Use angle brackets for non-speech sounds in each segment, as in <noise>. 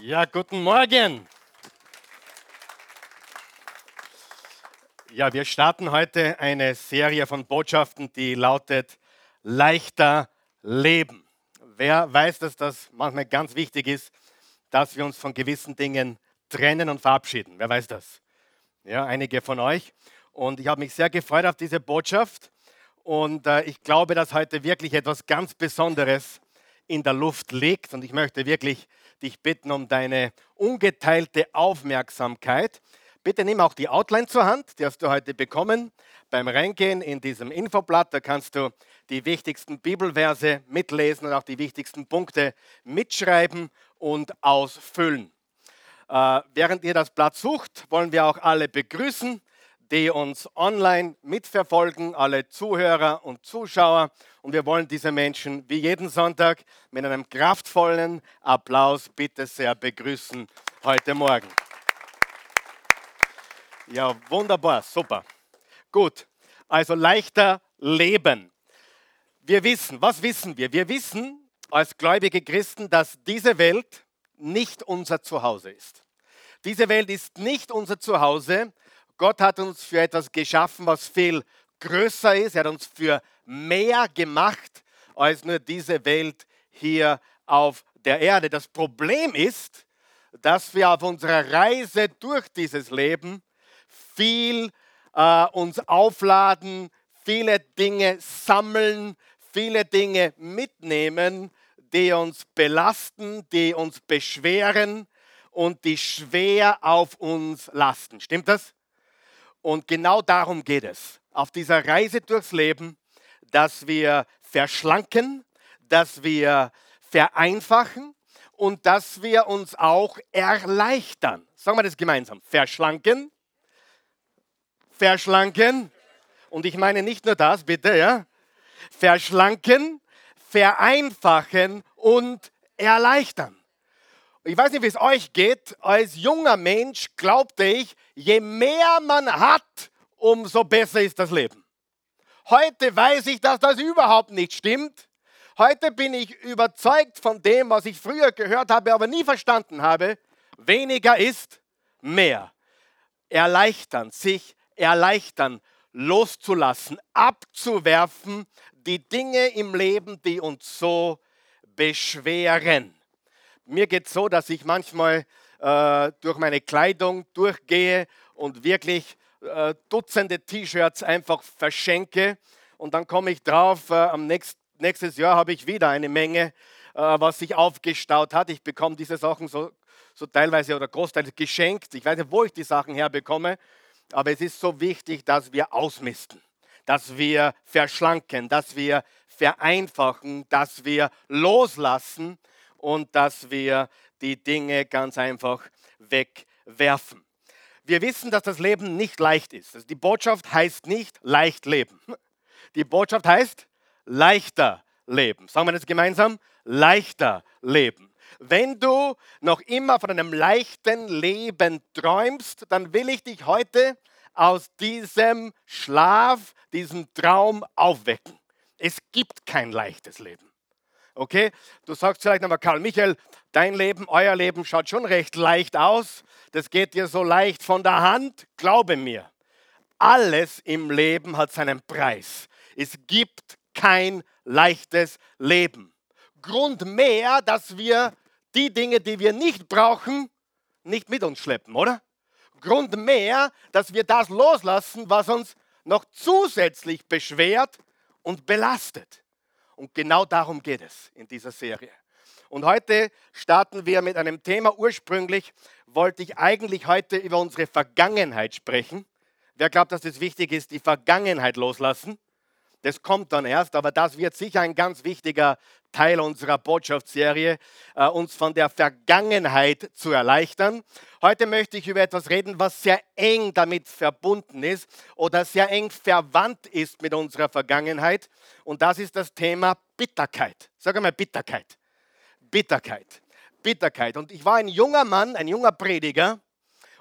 Ja, guten Morgen. Ja, wir starten heute eine Serie von Botschaften, die lautet Leichter Leben. Wer weiß, dass das manchmal ganz wichtig ist, dass wir uns von gewissen Dingen trennen und verabschieden? Wer weiß das? Ja, einige von euch. Und ich habe mich sehr gefreut auf diese Botschaft. Und äh, ich glaube, dass heute wirklich etwas ganz Besonderes in der Luft liegt. Und ich möchte wirklich dich bitten um deine ungeteilte Aufmerksamkeit. Bitte nimm auch die Outline zur Hand, die hast du heute bekommen. Beim Reingehen in diesem Infoblatt, da kannst du die wichtigsten Bibelverse mitlesen und auch die wichtigsten Punkte mitschreiben und ausfüllen. Äh, während ihr das Blatt sucht, wollen wir auch alle begrüßen die uns online mitverfolgen, alle Zuhörer und Zuschauer. Und wir wollen diese Menschen wie jeden Sonntag mit einem kraftvollen Applaus bitte sehr begrüßen heute Morgen. Ja, wunderbar, super. Gut, also leichter leben. Wir wissen, was wissen wir? Wir wissen als gläubige Christen, dass diese Welt nicht unser Zuhause ist. Diese Welt ist nicht unser Zuhause, Gott hat uns für etwas geschaffen, was viel größer ist. Er hat uns für mehr gemacht als nur diese Welt hier auf der Erde. Das Problem ist, dass wir auf unserer Reise durch dieses Leben viel äh, uns aufladen, viele Dinge sammeln, viele Dinge mitnehmen, die uns belasten, die uns beschweren und die schwer auf uns lasten. Stimmt das? Und genau darum geht es. Auf dieser Reise durchs Leben, dass wir verschlanken, dass wir vereinfachen und dass wir uns auch erleichtern. Sagen wir das gemeinsam. Verschlanken, verschlanken. Und ich meine nicht nur das, bitte, ja. Verschlanken, vereinfachen und erleichtern. Ich weiß nicht, wie es euch geht. Als junger Mensch glaubte ich, je mehr man hat, umso besser ist das Leben. Heute weiß ich, dass das überhaupt nicht stimmt. Heute bin ich überzeugt von dem, was ich früher gehört habe, aber nie verstanden habe. Weniger ist mehr. Erleichtern, sich erleichtern, loszulassen, abzuwerfen, die Dinge im Leben, die uns so beschweren. Mir geht es so, dass ich manchmal äh, durch meine Kleidung durchgehe und wirklich äh, Dutzende T-Shirts einfach verschenke. Und dann komme ich drauf, äh, am nächst, nächstes Jahr habe ich wieder eine Menge, äh, was sich aufgestaut hat. Ich bekomme diese Sachen so, so teilweise oder großteils geschenkt. Ich weiß nicht, wo ich die Sachen herbekomme, aber es ist so wichtig, dass wir ausmisten, dass wir verschlanken, dass wir vereinfachen, dass wir loslassen und dass wir die Dinge ganz einfach wegwerfen. Wir wissen, dass das Leben nicht leicht ist. Also die Botschaft heißt nicht leicht leben. <laughs> Die Botschaft heißt leichter leben. Sagen wir das gemeinsam? Leichter leben. Wenn du noch immer von einem leichten Leben träumst, dann will ich dich heute aus diesem Schlaf, diesem Traum aufwecken. Es gibt kein leichtes Leben. Okay? Du sagst vielleicht nochmal, Karl Michael, dein Leben, euer Leben schaut schon recht leicht aus. Das geht dir so leicht von der Hand. Glaube mir, alles im Leben hat seinen Preis. Es gibt kein leichtes Leben. Grund mehr, dass wir die Dinge, die wir nicht brauchen, nicht mit uns schleppen, oder? Grund mehr, dass wir das loslassen, was uns noch zusätzlich beschwert und belastet. Und genau darum geht es in dieser Serie. Und heute starten wir mit einem Thema. Ursprünglich wollte ich eigentlich heute über unsere Vergangenheit sprechen. Wer glaubt, dass es wichtig ist, die Vergangenheit loslassen? Das kommt dann erst, aber das wird sicher ein ganz wichtiger Teil unserer Botschaftsserie, äh, uns von der Vergangenheit zu erleichtern. Heute möchte ich über etwas reden, was sehr eng damit verbunden ist oder sehr eng verwandt ist mit unserer Vergangenheit. Und das ist das Thema Bitterkeit. Sag einmal Bitterkeit. Bitterkeit. Bitterkeit. Und ich war ein junger Mann, ein junger Prediger.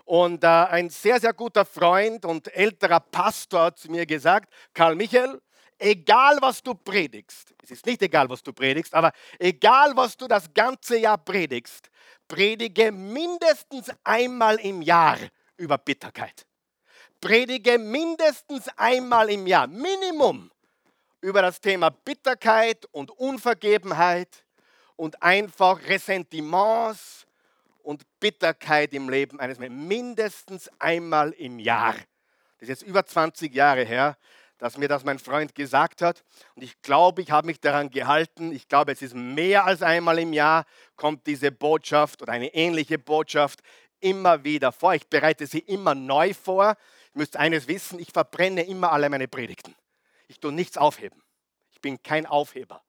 Und äh, ein sehr, sehr guter Freund und älterer Pastor hat zu mir gesagt, Karl Michael, egal was du predigst, es ist nicht egal, was du predigst, aber egal was du das ganze Jahr predigst, predige mindestens einmal im Jahr über Bitterkeit. Predige mindestens einmal im Jahr, Minimum, über das Thema Bitterkeit und Unvergebenheit und einfach Ressentiments und Bitterkeit im Leben eines Menschen. Mindestens einmal im Jahr. Das ist jetzt über 20 Jahre her, dass mir das mein Freund gesagt hat. Und ich glaube, ich habe mich daran gehalten. Ich glaube, es ist mehr als einmal im Jahr, kommt diese Botschaft oder eine ähnliche Botschaft immer wieder vor. Ich bereite sie immer neu vor. Ihr müsst eines wissen, ich verbrenne immer alle meine Predigten. Ich tue nichts aufheben. Ich bin kein Aufheber.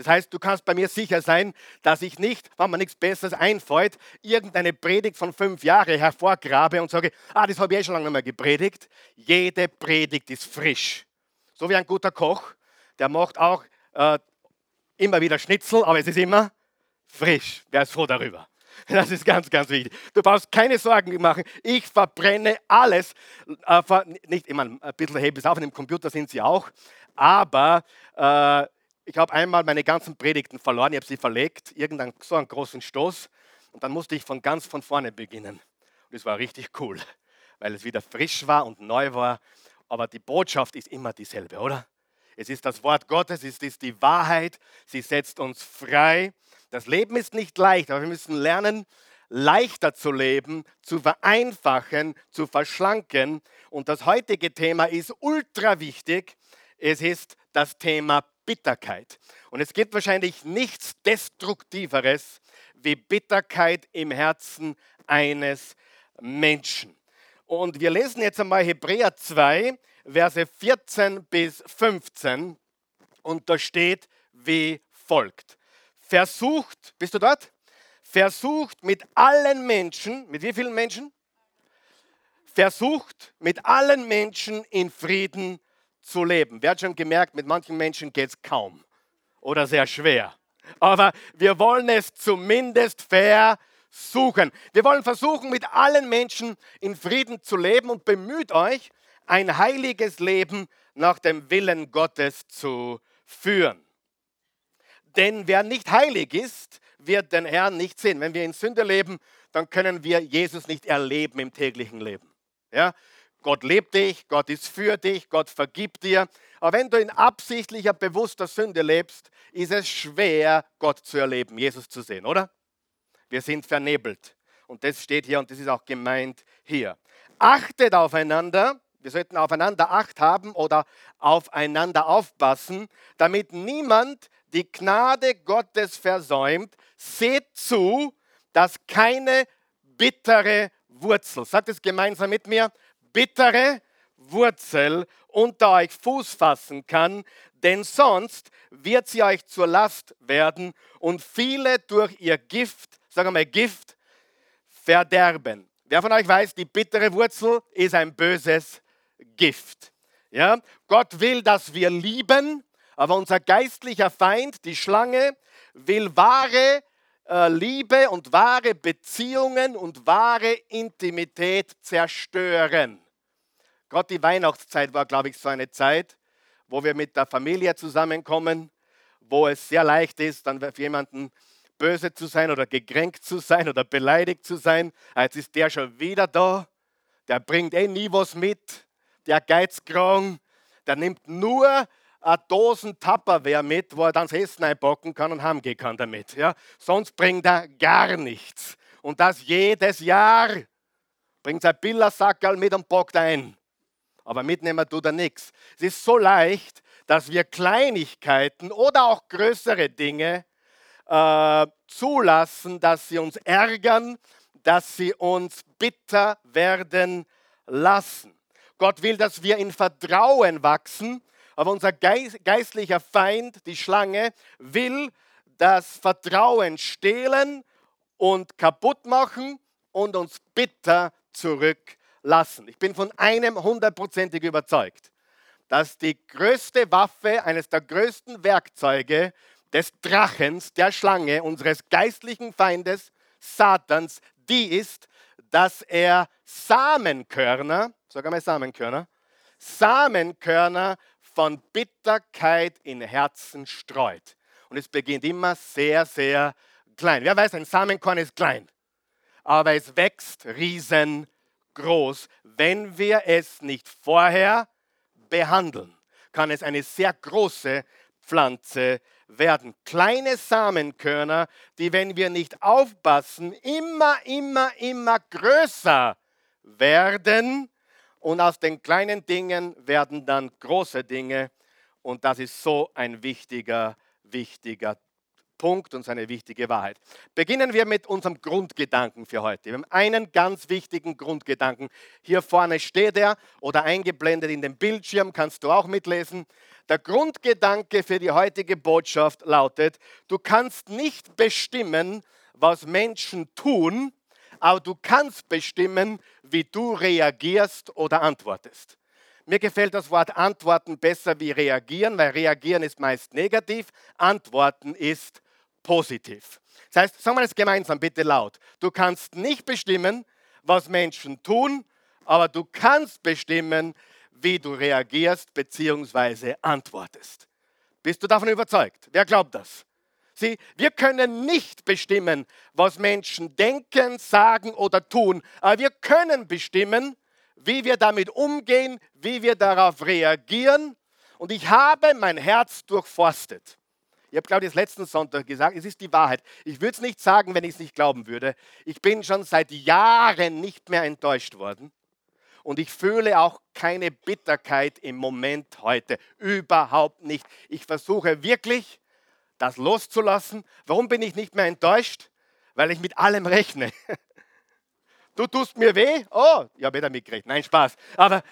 Das heißt, du kannst bei mir sicher sein, dass ich nicht, wenn mir nichts Besseres einfällt, irgendeine Predigt von fünf Jahren hervorgrabe und sage, ah, das habe ich eh schon lange mal gepredigt. Jede Predigt ist frisch. So wie ein guter Koch, der macht auch äh, immer wieder Schnitzel, aber es ist immer frisch. Wer ist froh darüber? <laughs> Das ist ganz, ganz wichtig. Du brauchst keine Sorgen machen. Ich verbrenne alles. Äh, nicht immer ein bisschen hebe es auf, in dem Computer sind sie auch. Aber äh, ich habe einmal meine ganzen Predigten verloren, ich habe sie verlegt, irgendeinen so einen großen Stoß und dann musste ich von ganz von vorne beginnen. Und es war richtig cool, weil es wieder frisch war und neu war. Aber die Botschaft ist immer dieselbe, oder? Es ist das Wort Gottes, es ist die Wahrheit, sie setzt uns frei. Das Leben ist nicht leicht, aber wir müssen lernen, leichter zu leben, zu vereinfachen, zu verschlanken. Und das heutige Thema ist ultra wichtig. Es ist das Thema Bitterkeit. Und es gibt wahrscheinlich nichts Destruktiveres wie Bitterkeit im Herzen eines Menschen. Und wir lesen jetzt einmal Hebräer 2, Verse 14 bis 15. Und da steht wie folgt. Versucht, bist du dort? Versucht mit allen Menschen, mit wie vielen Menschen? Versucht mit allen Menschen in Frieden zu leben. Wer hat schon gemerkt, mit manchen Menschen geht es kaum oder sehr schwer. Aber wir wollen es zumindest versuchen. Wir wollen versuchen, mit allen Menschen in Frieden zu leben und bemüht euch, ein heiliges Leben nach dem Willen Gottes zu führen. Denn wer nicht heilig ist, wird den Herrn nicht sehen. Wenn wir in Sünde leben, dann können wir Jesus nicht erleben im täglichen Leben. Ja? Gott lebt dich, Gott ist für dich, Gott vergibt dir. Aber wenn du in absichtlicher, bewusster Sünde lebst, ist es schwer, Gott zu erleben, Jesus zu sehen, oder? Wir sind vernebelt. Und das steht hier und das ist auch gemeint hier. Achtet aufeinander, wir sollten aufeinander Acht haben oder aufeinander aufpassen, damit niemand die Gnade Gottes versäumt. Seht zu, dass keine bittere Wurzel, sagt es gemeinsam mit mir, bittere Wurzel unter euch Fuß fassen kann, denn sonst wird sie euch zur Last werden und viele durch ihr Gift, sagen wir mal Gift, verderben. Wer von euch weiß, die bittere Wurzel ist ein böses Gift. Ja? Gott will, dass wir lieben, aber unser geistlicher Feind, die Schlange, will wahre Liebe und wahre Beziehungen und wahre Intimität zerstören. Gerade die Weihnachtszeit war, glaube ich, so eine Zeit, wo wir mit der Familie zusammenkommen, wo es sehr leicht ist, dann für jemanden böse zu sein oder gekränkt zu sein oder beleidigt zu sein. Ah, jetzt ist der schon wieder da, der bringt eh nie was mit, der Geizkrank, der nimmt nur Dosen Tupperware mit, wo er dann das Essen einpacken kann und heimgehen kann damit. Ja? Sonst bringt er gar nichts. Und das jedes Jahr. Bringt sein Billersackerl mit und packt ein. Aber mitnehmen tut er nichts. Es ist so leicht, dass wir Kleinigkeiten oder auch größere Dinge äh, zulassen, dass sie uns ärgern, dass sie uns bitter werden lassen. Gott will, dass wir in Vertrauen wachsen aber unser geistlicher Feind, die Schlange, will das Vertrauen stehlen und kaputt machen und uns bitter zurücklassen. Ich bin von einem hundertprozentig überzeugt, dass die größte Waffe, eines der größten Werkzeuge des Drachens, der Schlange, unseres geistlichen Feindes, Satans, die ist, dass er Samenkörner, sag einmal Samenkörner, Samenkörner von Bitterkeit in Herzen streut. Und es beginnt immer sehr, sehr klein. Wer weiß, ein Samenkorn ist klein. Aber es wächst riesengroß. Wenn wir es nicht vorher behandeln, kann es eine sehr große Pflanze werden. Kleine Samenkörner, die, wenn wir nicht aufpassen, immer, immer, immer größer werden. Und aus den kleinen Dingen werden dann große Dinge. Und das ist so ein wichtiger, wichtiger Punkt und seine wichtige Wahrheit. Beginnen wir mit unserem Grundgedanken für heute. Wir haben einen ganz wichtigen Grundgedanken. Hier vorne steht er oder eingeblendet in dem Bildschirm, kannst du auch mitlesen. Der Grundgedanke für die heutige Botschaft lautet, du kannst nicht bestimmen, was Menschen tun, aber du kannst bestimmen, wie du reagierst oder antwortest. Mir gefällt das Wort antworten besser wie reagieren, weil reagieren ist meist negativ, antworten ist positiv. Das heißt, sagen wir es gemeinsam bitte laut. Du kannst nicht bestimmen, was Menschen tun, aber du kannst bestimmen, wie du reagierst bzw. antwortest. Bist du davon überzeugt? Wer glaubt das? Sieh, wir können nicht bestimmen, was Menschen denken, sagen oder tun, aber wir können bestimmen, wie wir damit umgehen, wie wir darauf reagieren. Und ich habe mein Herz durchforstet. Ich habe, glaube ich, das letzten Sonntag gesagt, es ist die Wahrheit. Ich würde es nicht sagen, wenn ich es nicht glauben würde. Ich bin schon seit Jahren nicht mehr enttäuscht worden. Und ich fühle auch keine Bitterkeit im Moment heute. Überhaupt nicht. Ich versuche wirklich, das loszulassen. Warum bin ich nicht mehr enttäuscht? Weil ich mit allem rechne. <laughs> Du tust mir weh? Oh, ich habe wieder mitgerechnet. Nein, Spaß. Aber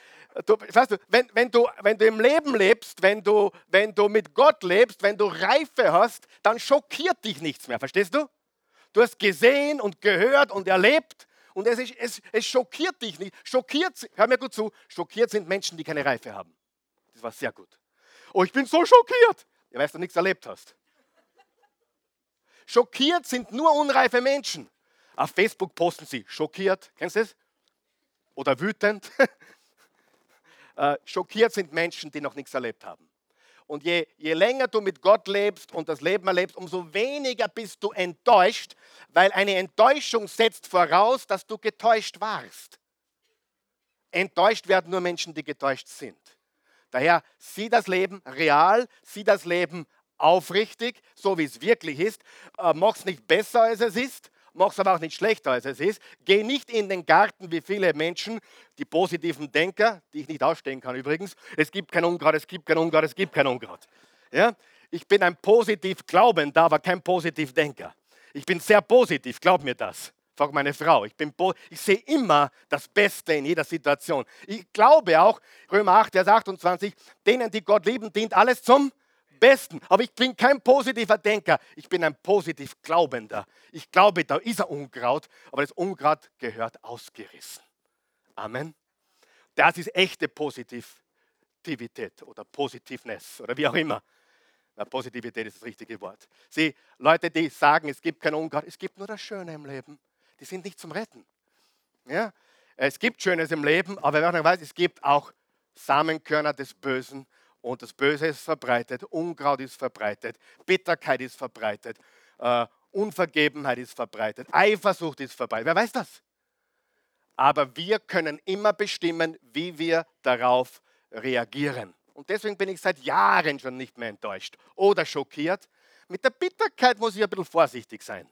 du, weißt du, wenn, wenn, du, wenn du im Leben lebst, wenn du, wenn du mit Gott lebst, wenn du Reife hast, dann schockiert dich nichts mehr. Verstehst du? Du hast gesehen und gehört und erlebt und es, ist, es, es schockiert dich nicht. Schockiert, hör mir gut zu, schockiert sind Menschen, die keine Reife haben. Das war sehr gut. Oh, ich bin so schockiert. Ja, weil du nichts erlebt hast. Schockiert sind nur unreife Menschen. Auf Facebook posten sie schockiert. Kennst du das? Oder wütend. <laughs> Äh, schockiert sind Menschen, die noch nichts erlebt haben. Und je, je länger du mit Gott lebst und das Leben erlebst, umso weniger bist du enttäuscht, weil eine Enttäuschung setzt voraus, dass du getäuscht warst. Enttäuscht werden nur Menschen, die getäuscht sind. Daher sieh das Leben real, sieh das Leben aufrichtig, so wie es wirklich ist. Äh, Mach es nicht besser, als es ist mach es aber auch nicht schlechter, als es ist. Geh nicht in den Garten wie viele Menschen, die positiven Denker, die ich nicht ausstehen kann übrigens. Es gibt kein Unkraut, es gibt kein Unkraut, es gibt kein Unkraut. Ja? Ich bin ein positiv Glaubender, aber kein positiv Denker. Ich bin sehr positiv, glaub mir das. Frag meine Frau. Ich, bin ich sehe immer das Beste in jeder Situation. Ich glaube auch, Römer 8, Vers 28, denen, die Gott lieben, dient alles zum Besten. Aber ich bin kein positiver Denker. Ich bin ein positiv Glaubender. Ich glaube, da ist ein Unkraut, aber das Unkraut gehört ausgerissen. Amen. Das ist echte Positivität oder Positiveness oder wie auch immer. Na, Positivität ist das richtige Wort. Sie, Leute, die sagen, es gibt kein Unkraut, es gibt nur das Schöne im Leben. Die sind nicht zum Retten. Ja? Es gibt Schönes im Leben, aber wer weiß, es gibt auch Samenkörner des Bösen und das Böse ist verbreitet, Unkraut ist verbreitet, Bitterkeit ist verbreitet, äh, Unvergebenheit ist verbreitet, Eifersucht ist verbreitet. Wer weiß das? Aber wir können immer bestimmen, wie wir darauf reagieren. Und deswegen bin ich seit Jahren schon nicht mehr enttäuscht oder schockiert. Mit der Bitterkeit muss ich ein bisschen vorsichtig sein.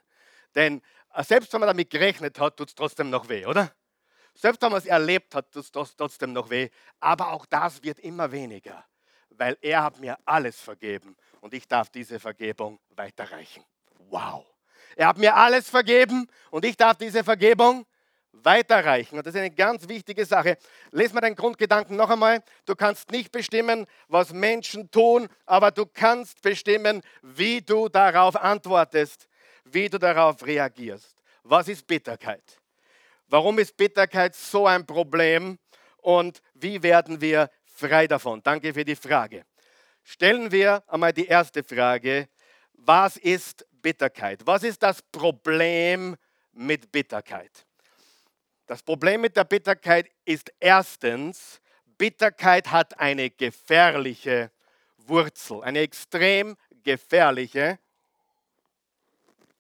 Denn äh, selbst wenn man damit gerechnet hat, tut es trotzdem noch weh, oder? Selbst wenn man es erlebt hat, tut es trotzdem noch weh. Aber auch das wird immer weniger weil er hat mir alles vergeben und ich darf diese Vergebung weiterreichen. Wow. Er hat mir alles vergeben und ich darf diese Vergebung weiterreichen. Und das ist eine ganz wichtige Sache. Lies mal deinen Grundgedanken noch einmal. Du kannst nicht bestimmen, was Menschen tun, aber du kannst bestimmen, wie du darauf antwortest, wie du darauf reagierst. Was ist Bitterkeit? Warum ist Bitterkeit so ein Problem? Und wie werden wir frei davon? Danke für die Frage. Stellen wir einmal die erste Frage. Was ist Bitterkeit? Was ist das Problem mit Bitterkeit? Das Problem mit der Bitterkeit ist erstens, Bitterkeit hat eine gefährliche Wurzel, eine extrem gefährliche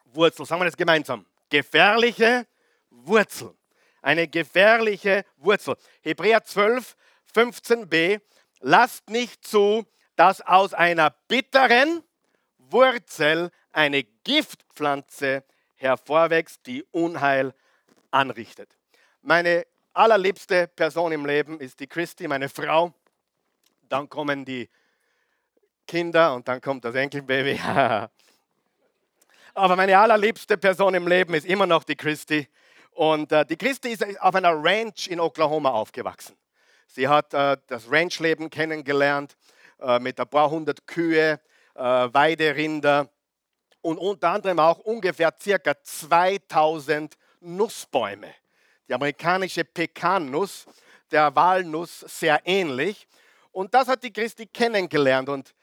Wurzel. Sagen wir das gemeinsam. Gefährliche Wurzel. Eine gefährliche Wurzel. Hebräer 12, 15b. Lasst nicht zu, dass aus einer bitteren Wurzel eine Giftpflanze hervorwächst, die Unheil anrichtet. Meine allerliebste Person im Leben ist die Christi, meine Frau. Dann kommen die Kinder und dann kommt das Enkelbaby. <laughs> Aber meine allerliebste Person im Leben ist immer noch die Christi. Und äh, die Christi ist auf einer Ranch in Oklahoma aufgewachsen. Sie hat äh, das Ranchleben kennengelernt äh, mit ein paar hundert Kühe, äh, Weiderinder und unter anderem auch ungefähr circa 2000 Nussbäume. Die amerikanische Pekannuss, der Walnuss sehr ähnlich. Und das hat die Christi kennengelernt. Und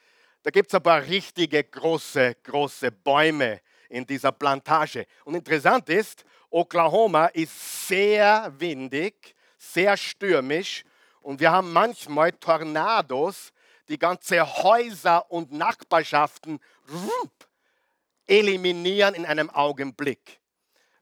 da gibt es ein paar richtige große, große Bäume in dieser Plantage. Und interessant ist, Oklahoma ist sehr windig, sehr stürmisch und wir haben manchmal Tornados, die ganze Häuser und Nachbarschaften eliminieren in einem Augenblick.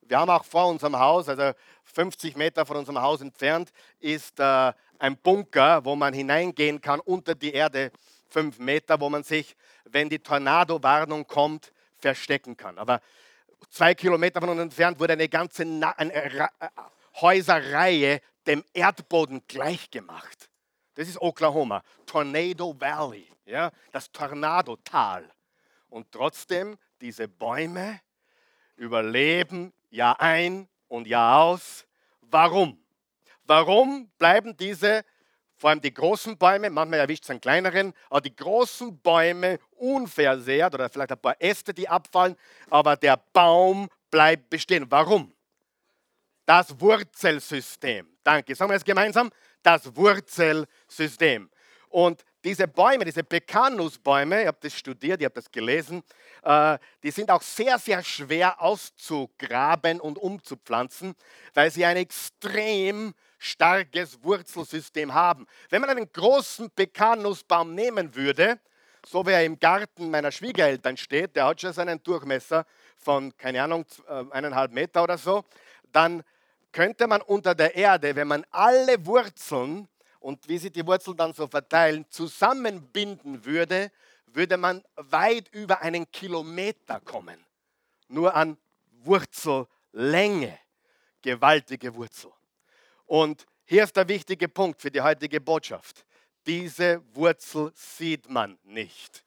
Wir haben auch vor unserem Haus, also 50 Meter von unserem Haus entfernt, ist äh, ein Bunker, wo man hineingehen kann unter die Erde, fünf Meter, wo man sich, wenn die Tornado-Warnung kommt, verstecken kann. Aber zwei Kilometer von uns entfernt wurde eine ganze Na eine äh, Häuserreihe dem Erdboden gleichgemacht. Das ist Oklahoma, Tornado Valley, ja, das Tornadotal. Und trotzdem, diese Bäume überleben Jahr ein und Jahr aus. Warum? Warum bleiben diese vor allem die großen Bäume, manchmal erwischt es einen kleineren, aber die großen Bäume unversehrt oder vielleicht ein paar Äste, die abfallen, aber der Baum bleibt bestehen. Warum? Das Wurzelsystem. Danke. Sagen wir es gemeinsam. Das Wurzelsystem. Und diese Bäume, diese Pekanusbäume, ihr habt das studiert, ihr habt das gelesen, äh, die sind auch sehr, sehr schwer auszugraben und umzupflanzen, weil sie ein extrem starkes Wurzelsystem haben. Wenn man einen großen Pekanusbaum nehmen würde, so wie er im Garten meiner Schwiegereltern steht, der hat schon seinen Durchmesser von, keine Ahnung, äh, eineinhalb Meter oder so, dann könnte man unter der Erde, wenn man alle Wurzeln und wie sich die Wurzeln dann so verteilen, zusammenbinden würde, würde man weit über einen Kilometer kommen. Nur an Wurzellänge. Gewaltige Wurzel. Und hier ist der wichtige Punkt für die heutige Botschaft. Diese Wurzel sieht man nicht.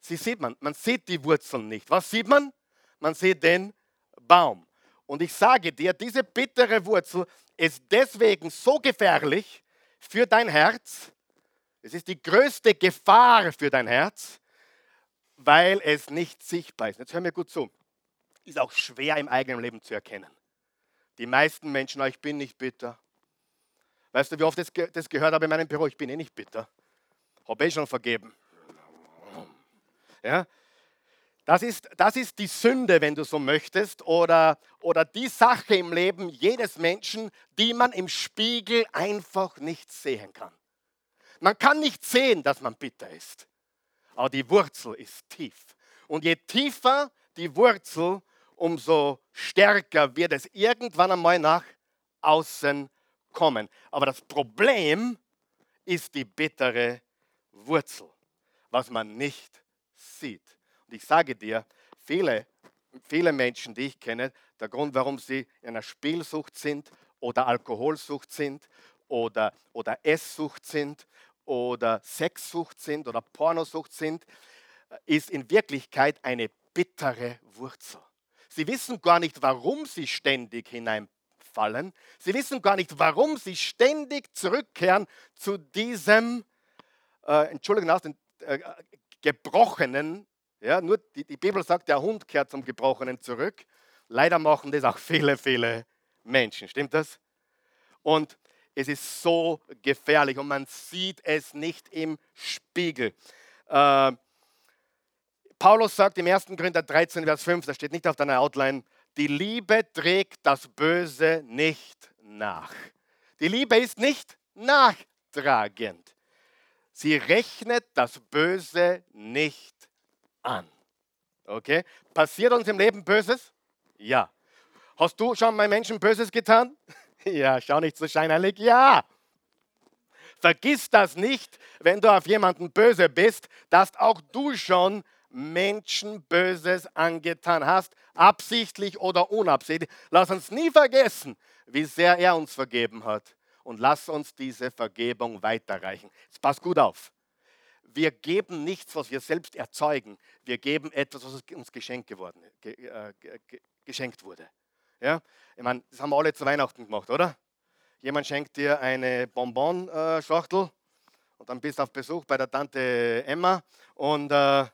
Sie sieht man, man sieht die Wurzeln nicht. Was sieht man? Man sieht den Baum. Und ich sage dir, diese bittere Wurzel ist deswegen so gefährlich für dein Herz. Es ist die größte Gefahr für dein Herz, weil es nicht sichtbar ist. Jetzt hör mir gut zu. Ist auch schwer im eigenen Leben zu erkennen. Die meisten Menschen, oh, ich bin nicht bitter. Weißt du, wie oft ich das gehört habe in meinem Büro? Ich bin eh nicht bitter. Habe eh schon vergeben. Ja? Das ist, das ist die Sünde, wenn du so möchtest, oder, oder die Sache im Leben jedes Menschen, die man im Spiegel einfach nicht sehen kann. Man kann nicht sehen, dass man bitter ist, aber die Wurzel ist tief. Und je tiefer die Wurzel, umso stärker wird es irgendwann einmal nach außen kommen. Aber das Problem ist die bittere Wurzel, was man nicht sieht. Und ich sage dir, viele, viele Menschen, die ich kenne, der Grund, warum sie in einer Spielsucht sind oder Alkoholsucht sind oder, oder Esssucht sind oder Sexsucht sind oder Pornosucht sind, ist in Wirklichkeit eine bittere Wurzel. Sie wissen gar nicht, warum sie ständig hineinfallen. Sie wissen gar nicht, warum sie ständig zurückkehren zu diesem, äh, Entschuldigung, aus den äh, gebrochenen, ja, nur die, die Bibel sagt, der Hund kehrt zum Gebrochenen zurück. Leider machen das auch viele, viele Menschen. Stimmt das? Und es ist so gefährlich und man sieht es nicht im Spiegel. Äh, Paulus sagt im 1. Korinther 13, Vers 5, das steht nicht auf deiner Outline, die Liebe trägt das Böse nicht nach. Die Liebe ist nicht nachtragend. Sie rechnet das Böse nicht an. Okay? Passiert uns im Leben Böses? Ja. Hast du schon mal Menschen Böses getan? <laughs> Ja, schau nicht so scheinheilig. Ja. Vergiss das nicht, wenn du auf jemanden böse bist, dass auch du schon Menschen Böses angetan hast, absichtlich oder unabsichtlich. Lass uns nie vergessen, wie sehr er uns vergeben hat. Und lass uns diese Vergebung weiterreichen. Es passt gut auf. Wir geben nichts, was wir selbst erzeugen. Wir geben etwas, was uns geschenkt, geworden, ge, äh, ge, geschenkt wurde. Ja? Ich meine, das haben wir alle zu Weihnachten gemacht, oder? Jemand schenkt dir eine Bonbon-Schachtel und dann bist du auf Besuch bei der Tante Emma und äh,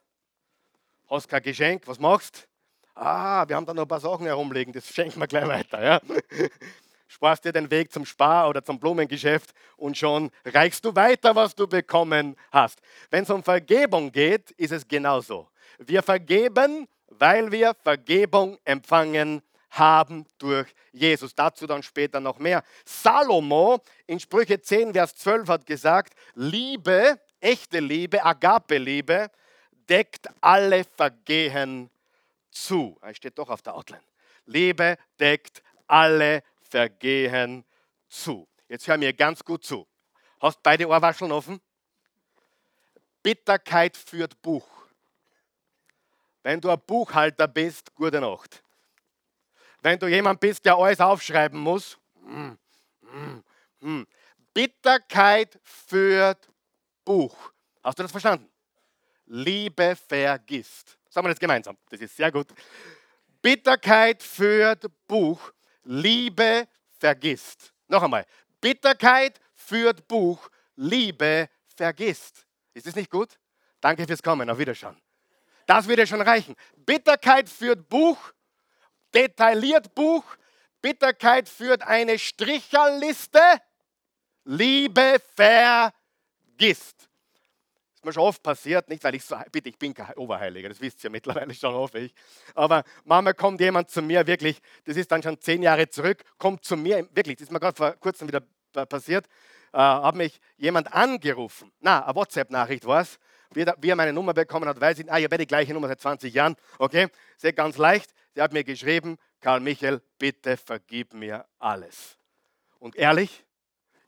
hast kein Geschenk. Was machst Ah, wir haben da noch ein paar Sachen herumliegen, das schenken wir gleich weiter. Ja? Sparst dir den Weg zum Spar- oder zum Blumengeschäft und schon reichst du weiter, was du bekommen hast. Wenn es um Vergebung geht, ist es genauso. Wir vergeben, weil wir Vergebung empfangen haben durch Jesus. Dazu dann später noch mehr. Salomo in Sprüche 10, Vers 12 hat gesagt, Liebe, echte Liebe, Agape-Liebe, deckt alle Vergehen zu. Er steht doch auf der Outline. Liebe deckt alle Vergehen zu. Jetzt hör mir ganz gut zu. Hast beide Ohrwascheln offen? Bitterkeit führt Buch. Wenn du ein Buchhalter bist, gute Nacht wenn du jemand bist, der alles aufschreiben muss. Mm, mm, mm. Bitterkeit führt Buch. Hast du das verstanden? Liebe vergisst. Sagen wir das gemeinsam. Das ist sehr gut. Bitterkeit führt Buch. Liebe vergisst. Noch einmal. Bitterkeit führt Buch. Liebe vergisst. Ist das nicht gut? Danke fürs Kommen. Auf Wiederschauen. Das würde schon reichen. Bitterkeit führt Buch detailliert Buch. Bitterkeit führt eine Stricherliste. Liebe vergisst. Mir schon oft passiert, nicht weil ich so, bitte, ich bin kein Oberheiliger, das wisst ihr mittlerweile schon, hoffe ich. Aber manchmal kommt jemand zu mir, wirklich, das ist dann schon zehn Jahre zurück, kommt zu mir, wirklich, das ist mir gerade vor kurzem wieder passiert, äh, hat mich jemand angerufen. Na, eine WhatsApp-Nachricht war es. Wie, wie, er meine Nummer bekommen hat, weiß ich, ah, ich habe die gleiche Nummer seit 20 Jahren. Okay, sehr ganz leicht. Sie hat mir geschrieben, Karl Michael, bitte vergib mir alles. Und ehrlich,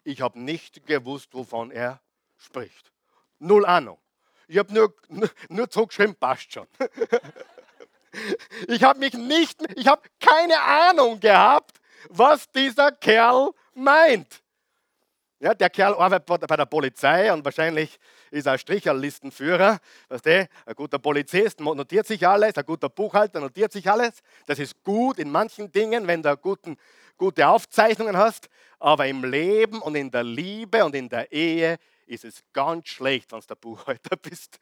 ich habe nicht gewusst, wovon er spricht. Null Ahnung. Ich habe nur, nur zugeschrieben, passt schon. ich habe mich nicht, ich habe keine Ahnung gehabt, was dieser Kerl meint. Ja, der Kerl arbeitet bei der Polizei und wahrscheinlich ist er Stricherlistenführer. Weißt du? Ein guter Polizist notiert sich alles, ein guter Buchhalter notiert sich alles. Das ist gut in manchen Dingen, wenn du guten, gute Aufzeichnungen hast. Aber im Leben und in der Liebe und in der Ehe ist es ganz schlecht, wenn du der Buchhalter <laughs> bist.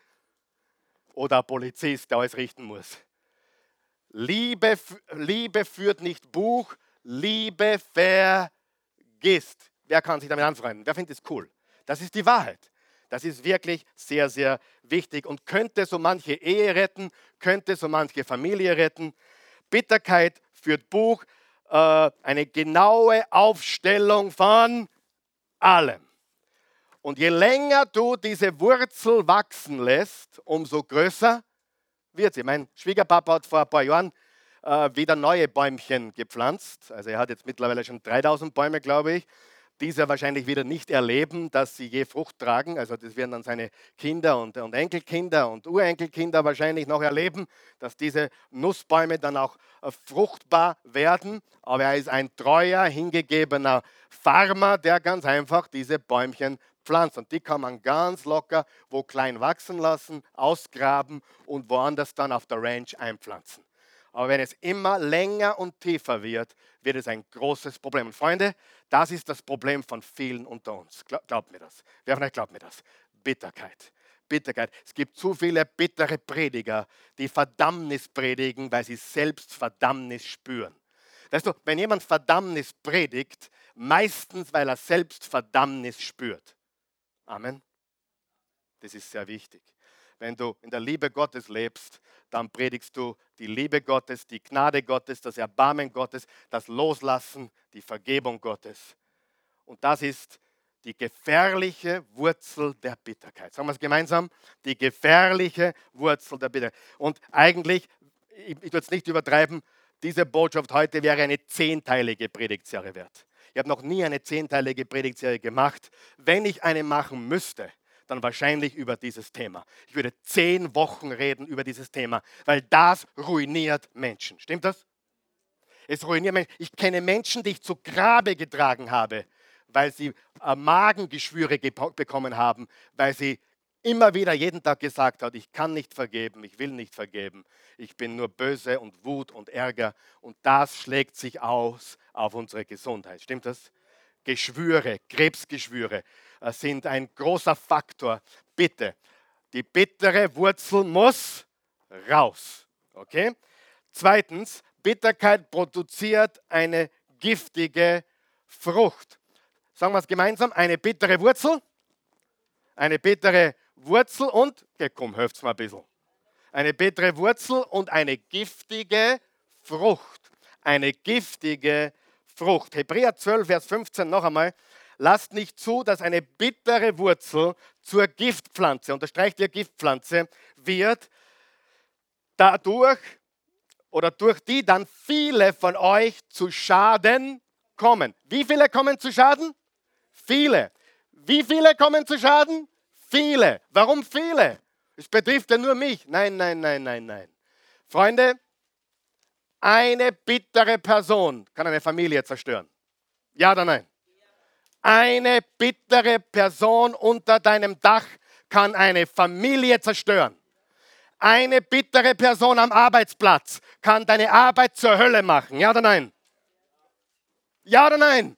Oder ein Polizist, der alles richten muss. Liebe, Liebe führt nicht Buch, Liebe vergisst. Wer kann sich damit anfreunden? Wer findet es cool? Das ist die Wahrheit. Das ist wirklich sehr, sehr wichtig und könnte so manche Ehe retten, könnte so manche Familie retten. Bitterkeit führt Buch, äh, eine genaue Aufstellung von allem. Und je länger du diese Wurzel wachsen lässt, umso größer wird sie. Mein Schwiegerpapa hat vor ein paar Jahren äh, wieder neue Bäumchen gepflanzt. Also er hat jetzt mittlerweile schon 3000 Bäume, glaube ich diese wahrscheinlich wieder nicht erleben, dass sie je Frucht tragen. Also das werden dann seine Kinder und, und Enkelkinder und Urenkelkinder wahrscheinlich noch erleben, dass diese Nussbäume dann auch äh, fruchtbar werden. Aber er ist ein treuer, hingegebener Farmer, der ganz einfach diese Bäumchen pflanzt. Und die kann man ganz locker wo klein wachsen lassen, ausgraben und woanders dann auf der Ranch einpflanzen. Aber wenn es immer länger und tiefer wird, wird es ein großes Problem. Und Freunde, das ist das Problem von vielen unter uns. Glaubt mir das. Wer von euch glaubt mir das? Bitterkeit. Bitterkeit. Es gibt zu viele bittere Prediger, die Verdammnis predigen, weil sie selbst Verdammnis spüren. Weißt du, wenn jemand Verdammnis predigt, meistens, weil er selbst Verdammnis spürt. Amen. Das ist sehr wichtig. Wenn du in der Liebe Gottes lebst, dann predigst du die Liebe Gottes, die Gnade Gottes, das Erbarmen Gottes, das Loslassen, die Vergebung Gottes. Und das ist die gefährliche Wurzel der Bitterkeit. Sagen wir es gemeinsam, die gefährliche Wurzel der Bitterkeit. Und eigentlich, ich, ich tue es nicht übertreiben, diese Botschaft heute wäre eine zehnteilige Predigtserie wert. Ich habe noch nie eine zehnteilige Predigtserie gemacht. Wenn ich eine machen müsste, dann wahrscheinlich über dieses Thema. Ich würde zehn Wochen reden über dieses Thema, weil das ruiniert Menschen. Stimmt das? Es ruiniert Menschen. Ich kenne Menschen, die ich zu Grabe getragen habe, weil sie äh, Magengeschwüre bekommen haben, weil sie immer wieder jeden Tag gesagt hat, ich kann nicht vergeben, ich will nicht vergeben, ich bin nur böse und Wut und Ärger und das schlägt sich aus auf unsere Gesundheit. Stimmt das? Geschwüre, Krebsgeschwüre äh, sind ein großer Faktor. Bitte, die bittere Wurzel muss raus. Okay? Zweitens, Bitterkeit produziert eine giftige Frucht. Sagen wir es gemeinsam, eine bittere Wurzel, eine bittere Wurzel und, okay, komm, helft mal ein bisschen. Eine bittere Wurzel und eine giftige Frucht. Eine giftige Frucht. Hebräer 12, Vers 15 noch einmal. Lasst nicht zu, dass eine bittere Wurzel zur Giftpflanze, unterstreicht ihr Giftpflanze, wird, dadurch oder durch die dann viele von euch zu Schaden kommen. Wie viele kommen zu Schaden? Viele. Wie viele kommen zu Schaden? Viele. Warum viele? Es betrifft ja nur mich. Nein, nein, nein, nein, nein. Freunde, eine bittere Person kann eine Familie zerstören. Ja oder nein? Eine bittere Person unter deinem Dach kann eine Familie zerstören. Eine bittere Person am Arbeitsplatz kann deine Arbeit zur Hölle machen. Ja oder nein? Ja oder nein?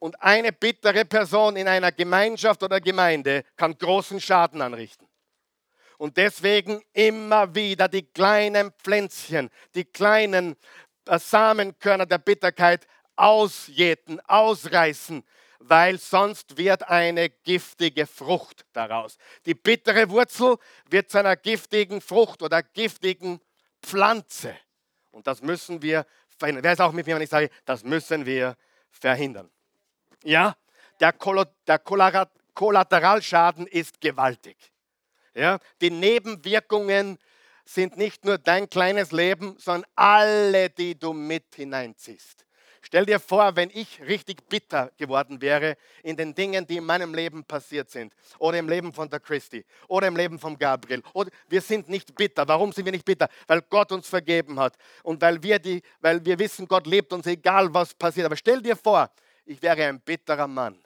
Und eine bittere Person in einer Gemeinschaft oder Gemeinde kann großen Schaden anrichten. Und deswegen immer wieder die kleinen Pflänzchen, die kleinen äh, Samenkörner der Bitterkeit ausjäten, ausreißen, weil sonst wird eine giftige Frucht daraus. Die bittere Wurzel wird zu einer giftigen Frucht oder giftigen Pflanze. Und das müssen wir verhindern. Wer ist auch mit mir, wenn ich sage, das müssen wir verhindern? Ja, der, der Kollateralschaden ist gewaltig. Ja, die Nebenwirkungen sind nicht nur dein kleines Leben, sondern alle, die du mit hineinziehst. Stell dir vor, wenn ich richtig bitter geworden wäre in den Dingen, die in meinem Leben passiert sind. Oder im Leben von der Christi. Oder im Leben von Gabriel. Oder wir sind nicht bitter. Warum sind wir nicht bitter? Weil Gott uns vergeben hat. Und weil wir, die, weil wir wissen, Gott lebt uns, egal was passiert. Aber stell dir vor, ich wäre ein bitterer Mann.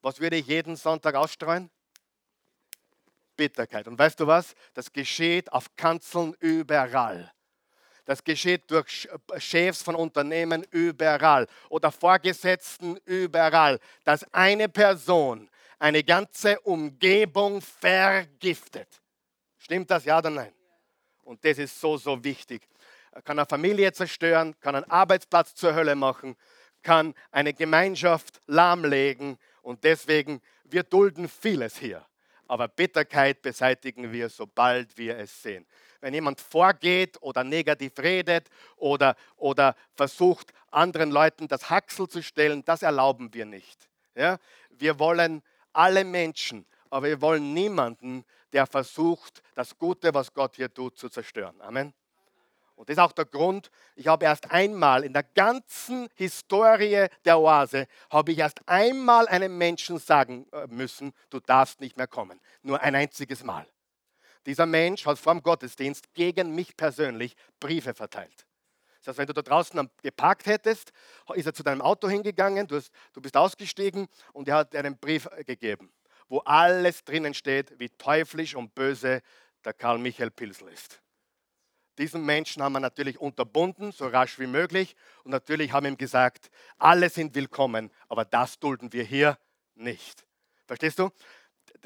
Was würde ich jeden Sonntag ausstreuen? Bitterkeit. Und weißt du was? Das geschieht auf Kanzeln überall. Das geschieht durch Chefs von Unternehmen überall oder Vorgesetzten überall, dass eine Person eine ganze Umgebung vergiftet. Stimmt das, ja oder nein? Und das ist so, so wichtig. Kann eine Familie zerstören, kann einen Arbeitsplatz zur Hölle machen, kann eine Gemeinschaft lahmlegen und deswegen, wir dulden vieles hier. Aber Bitterkeit beseitigen wir, sobald wir es sehen wenn jemand vorgeht oder negativ redet oder, oder versucht, anderen Leuten das Haxel zu stellen, das erlauben wir nicht. Ja? Wir wollen alle Menschen, aber wir wollen niemanden, der versucht, das Gute, was Gott hier tut, zu zerstören. Amen. Und das ist auch der Grund, ich habe erst einmal in der ganzen Historie der Oase, habe ich erst einmal einem Menschen sagen äh, müssen, du darfst nicht mehr kommen. Nur ein einziges Mal. Dieser Mensch hat vor dem Gottesdienst gegen mich persönlich Briefe verteilt. Das heißt, wenn du da draußen geparkt hättest, ist er zu deinem Auto hingegangen, du, hast, du bist ausgestiegen und er hat dir einen Brief gegeben, wo alles drinnen steht, wie teuflisch und böse der Karl Michael Pilsel ist. Diesen Menschen haben wir natürlich unterbunden, so rasch wie möglich. Und natürlich haben ihm gesagt, alle sind willkommen, aber das dulden wir hier nicht. Verstehst du?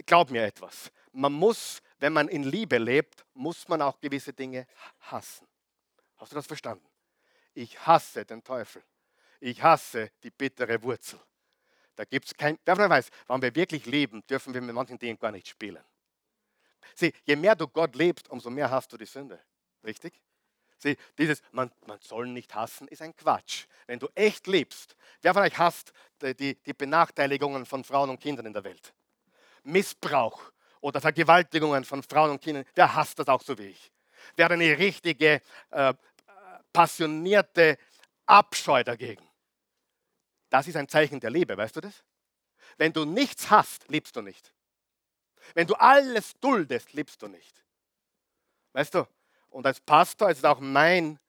Glaub mir etwas. Man muss wenn man in Liebe lebt, muss man auch gewisse Dinge hassen. Hast du das verstanden? Ich hasse den Teufel. Ich hasse die bittere Wurzel. Da gibt es kein, wer weiß, wenn wir wirklich leben, dürfen wir mit manchen Dingen gar nicht spielen. Sieh, je mehr du Gott lebst, umso mehr hast du die Sünde. Richtig? Sieh, dieses, man, man soll nicht hassen, ist ein Quatsch. Wenn du echt liebst, Wer von euch hasst die, die, Benachteiligungen von Frauen und Kindern in der Welt? Missbrauch oder Vergewaltigungen von Frauen und Kindern, wer hasst das auch so wie ich? Wer hat eine richtige, äh, passionierte Abscheu dagegen? Das ist ein Zeichen der Liebe, weißt du das? Wenn du nichts hast, liebst du nicht. Wenn du alles duldest, liebst du nicht. Weißt du? Und als Pastor ist es auch mein,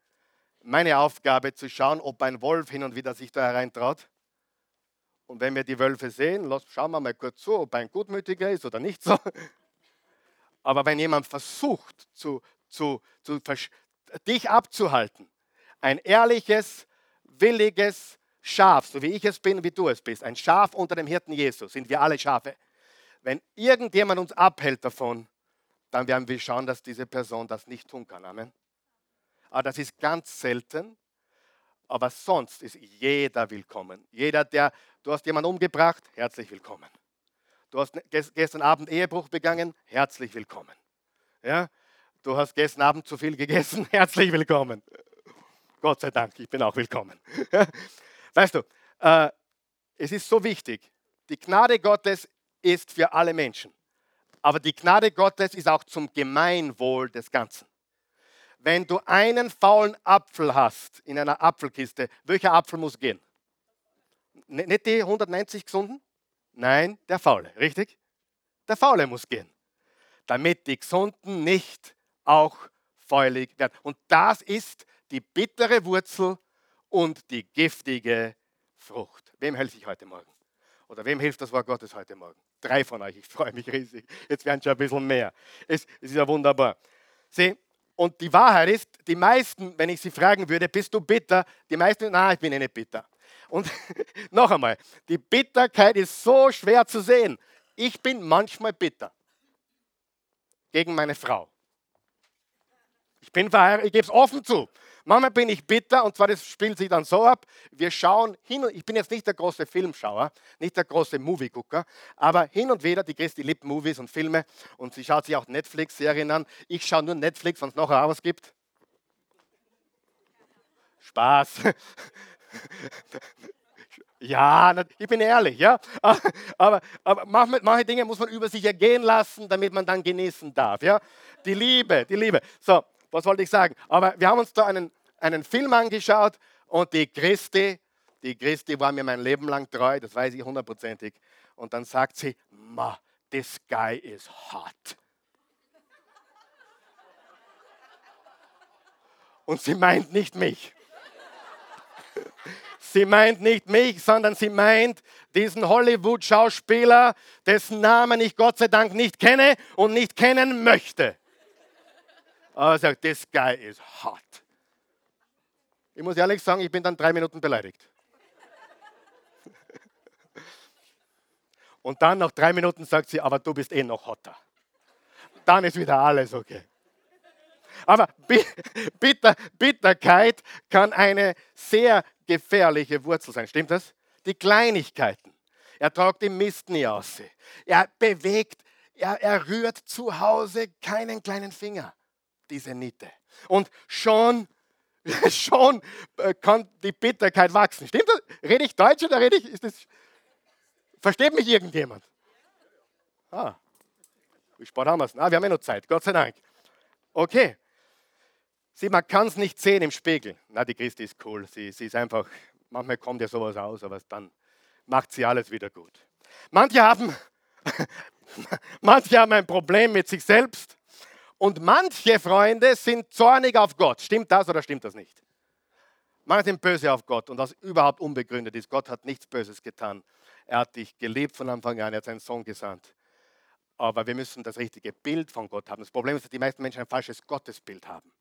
meine Aufgabe zu schauen, ob ein Wolf hin und wieder sich da hereintraut. Und wenn wir die Wölfe sehen, schauen wir mal kurz zu, ob ein gutmütiger ist oder nicht so. <laughs> Aber wenn jemand versucht, zu, zu, zu, dich abzuhalten, ein ehrliches, williges Schaf, so wie ich es bin, wie du es bist, ein Schaf unter dem Hirten Jesus, sind wir alle Schafe. Wenn irgendjemand uns abhält davon, dann werden wir schauen, dass diese Person das nicht tun kann. Amen. Aber das ist ganz selten. Aber sonst ist jeder willkommen. Jeder, der, du hast jemanden umgebracht, herzlich willkommen. Du hast gestern Abend Ehebruch begangen, herzlich willkommen. Ja? Du hast gestern Abend zu viel gegessen, <laughs> herzlich willkommen. Gott sei Dank, ich bin auch willkommen. <laughs> Weißt du, äh, es ist so wichtig, die Gnade Gottes ist für alle Menschen. Aber die Gnade Gottes ist auch zum Gemeinwohl des Ganzen. Wenn du einen faulen Apfel hast in einer Apfelkiste, welcher Apfel muss gehen? Nicht die 190 gesunden? Nein, der faule, richtig? Der faule muss gehen, damit die gesunden nicht auch feulig werden. Und das ist die bittere Wurzel und die giftige Frucht. Wem helfe ich heute Morgen? Oder wem hilft das Wort Gottes heute Morgen? Drei von euch, ich freue mich riesig. Jetzt werden schon ein bisschen mehr. Es, es ist ja wunderbar. Sieh, und die Wahrheit ist, die meisten, wenn ich sie fragen würde, bist du bitter? Die meisten, na, ich bin eh nicht bitter. Und <laughs> noch einmal, die Bitterkeit ist so schwer zu sehen. Ich bin manchmal bitter gegen meine Frau. Ich bin verheiratet, ich gebe es offen zu. Manchmal bin ich bitter und zwar das spielt sich dann so ab. Wir schauen hin und ich bin jetzt nicht der große Filmschauer, nicht der große Moviegucker, aber hin und wieder, die Christi liebt Movies und Filme und sie schaut sich auch Netflix-Serien an. Ich schaue nur Netflix, wenn es noch was gibt. Spaß. <laughs> Ja, ich bin ehrlich, ja. <laughs> Aber, aber manche, Dinge muss man über sich ergehen lassen, damit man dann genießen darf, ja. Die Liebe, die Liebe. So, was wollte ich sagen? Aber wir haben uns da einen, einen Film angeschaut und die Christi, die Christi war mir mein Leben lang treu, das weiß ich hundertprozentig. Und dann sagt sie, ma, this guy is hot. Und sie meint nicht mich. <laughs> Sie meint nicht mich, sondern sie meint diesen Hollywood-Schauspieler, dessen Namen ich Gott sei Dank nicht kenne und nicht kennen möchte. Aber er sagt, this guy is hot. Ich muss ehrlich sagen, ich bin dann drei Minuten beleidigt. Und dann nach drei Minuten sagt sie, aber du bist eh noch hotter. Dann ist wieder alles okay. Aber Bitter, Bitterkeit kann eine sehr gefährliche Wurzel sein. Stimmt das? Die Kleinigkeiten. Er tragt den Mist nie aus. Er bewegt, er, er rührt zu Hause keinen kleinen Finger diese Niete. Und schon, <laughs> schon äh, kann die Bitterkeit wachsen. Stimmt das? Rede ich Deutsch oder rede ich? Ist das, versteht mich irgendjemand? Ah, wie spät haben wir es? Ah, wir haben ja noch Zeit, Gott sei Dank. Okay. Sieh, man kann es nicht sehen im Spiegel. Na, die Christi ist cool. Sie, sie ist einfach, manchmal kommt ja sowas aus, aber dann macht sie alles wieder gut. Manche haben, <laughs> manche haben ein Problem mit sich selbst und manche Freunde sind zornig auf Gott. Stimmt das oder stimmt das nicht? Manche sind böse auf Gott und das überhaupt unbegründet ist. Gott hat nichts Böses getan. Er hat dich geliebt von Anfang an, er hat seinen Sohn gesandt. Aber wir müssen das richtige Bild von Gott haben. Das Problem ist, dass die meisten Menschen ein falsches Gottesbild haben.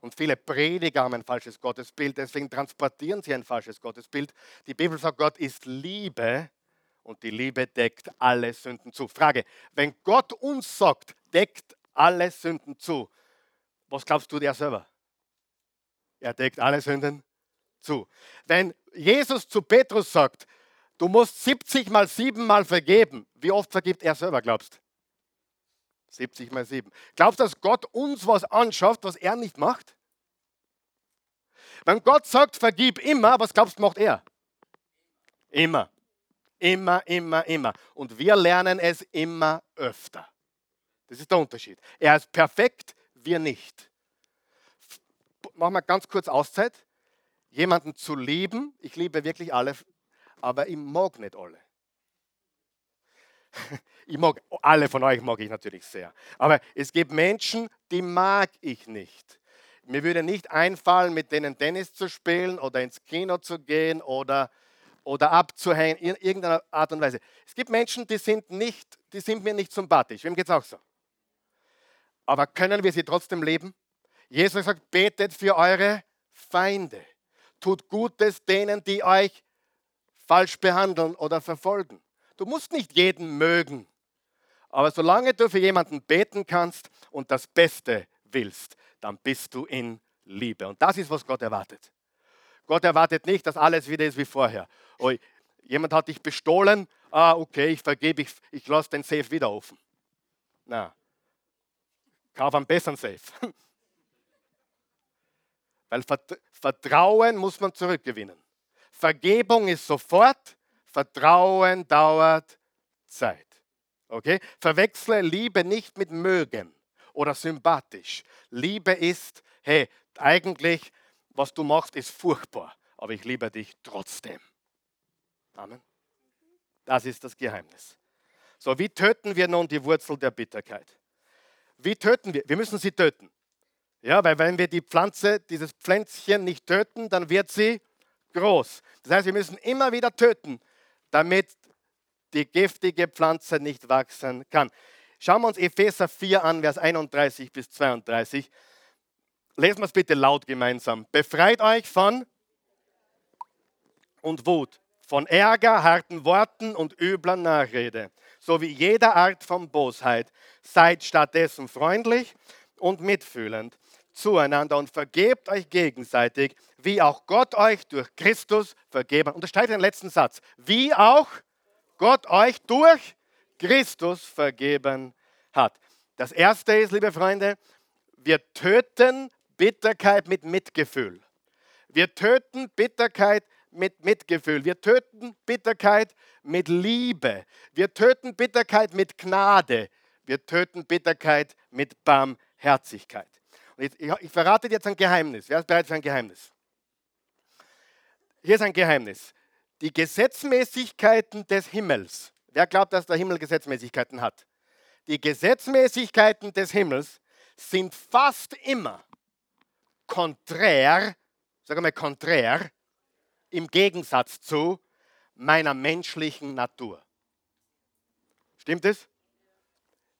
Und viele Prediger haben ein falsches Gottesbild, deswegen transportieren sie ein falsches Gottesbild. Die Bibel sagt, Gott ist Liebe und die Liebe deckt alle Sünden zu. Frage, wenn Gott uns sagt, deckt alle Sünden zu. Was glaubst du dir selber? Er deckt alle Sünden zu. Wenn Jesus zu Petrus sagt, du musst 70 mal 7 mal vergeben, wie oft vergibt er selber, glaubst 70 mal 7. Glaubst du, dass Gott uns was anschafft, was er nicht macht? Wenn Gott sagt, vergib immer, was glaubst du, macht er? Immer. Immer, immer, immer. Und wir lernen es immer öfter. Das ist der Unterschied. Er ist perfekt, wir nicht. Machen wir ganz kurz Auszeit. Jemanden zu lieben, ich liebe wirklich alle, aber ich mag nicht alle. <laughs> Ich mag, alle von euch mag ich natürlich sehr. Aber es gibt Menschen, die mag ich nicht. Mir würde nicht einfallen, mit denen Tennis zu spielen oder ins Kino zu gehen oder, oder abzuhängen, in irgendeiner Art und Weise. Es gibt Menschen, die sind, nicht, die sind mir nicht sympathisch. Wem geht es auch so? Aber können wir sie trotzdem leben? Jesus sagt, betet für eure Feinde. Tut Gutes denen, die euch falsch behandeln oder verfolgen. Du musst nicht jeden mögen. Aber solange du für jemanden beten kannst und das Beste willst, dann bist du in Liebe. Und das ist, was Gott erwartet. Gott erwartet nicht, dass alles wieder ist wie vorher. Oh, jemand hat dich bestohlen, ah, okay, ich vergebe, ich, ich lasse den Safe wieder offen. Na, kauf einen besseren Safe. <laughs> Weil Vertrauen muss man zurückgewinnen. Vergebung ist sofort, Vertrauen dauert Zeit. Okay? Verwechsle Liebe nicht mit mögen oder sympathisch. Liebe ist, hey, eigentlich, was du machst, ist furchtbar, aber ich liebe dich trotzdem. Amen. Das ist das Geheimnis. So, wie töten wir nun die Wurzel der Bitterkeit? Wie töten wir? Wir müssen sie töten. Ja, weil wenn wir die Pflanze, dieses Pflänzchen nicht töten, dann wird sie groß. Das heißt, wir müssen immer wieder töten, damit die giftige Pflanze nicht wachsen kann. Schauen wir uns Epheser 4 an, Vers 31 bis 32. Lesen wir es bitte laut gemeinsam. Befreit euch von und Wut, von Ärger, harten Worten und übler Nachrede, sowie jeder Art von Bosheit. Seid stattdessen freundlich und mitfühlend zueinander und vergebt euch gegenseitig, wie auch Gott euch durch Christus vergeben. Unterstreicht den letzten Satz. Wie auch Gott euch durch Christus vergeben hat. Das erste ist, liebe Freunde, wir töten Bitterkeit mit Mitgefühl. Wir töten Bitterkeit mit Mitgefühl. Wir töten Bitterkeit mit Liebe. Wir töten Bitterkeit mit Gnade. Wir töten Bitterkeit mit Barmherzigkeit. Und jetzt, ich, ich verrate dir jetzt ein Geheimnis. Wer ist bereit für ein Geheimnis? Hier ist ein Geheimnis. Die Gesetzmäßigkeiten des Himmels. Wer glaubt, dass der Himmel Gesetzmäßigkeiten hat? Die Gesetzmäßigkeiten des Himmels sind fast immer konträr, sagen wir konträr, im Gegensatz zu meiner menschlichen Natur. Stimmt es?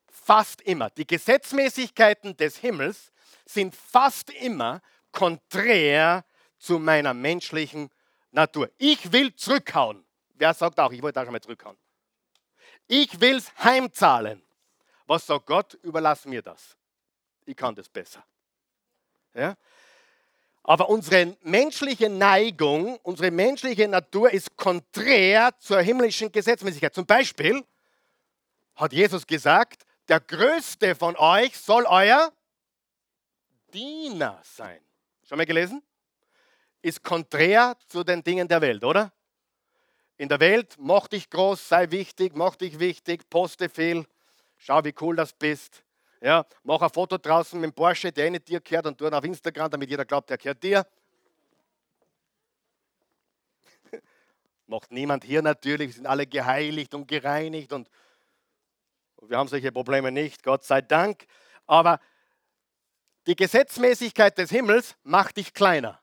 Fast immer. Die Gesetzmäßigkeiten des Himmels sind fast immer konträr zu meiner menschlichen Natur. Ich will zurückhauen. Wer sagt auch, ich wollte auch einmal zurückhauen? Ich will es heimzahlen. Was sagt Gott? Überlass mir das. Ich kann das besser. Ja? Aber unsere menschliche Neigung, unsere menschliche Natur ist konträr zur himmlischen Gesetzmäßigkeit. Zum Beispiel hat Jesus gesagt, der Größte von euch soll euer Diener sein. Schon mal gelesen? Ist konträr zu den Dingen der Welt, oder? In der Welt, mach dich groß, sei wichtig, mach dich wichtig, poste viel, schau, wie cool das bist. Ja, mach ein Foto draußen mit dem Porsche, der nicht dir gehört, und tu ihn auf Instagram, damit jeder glaubt, der gehört dir. <laughs> Macht niemand hier natürlich, sind alle geheiligt und gereinigt und wir haben solche Probleme nicht, Gott sei Dank. Aber die Gesetzmäßigkeit des Himmels macht dich kleiner.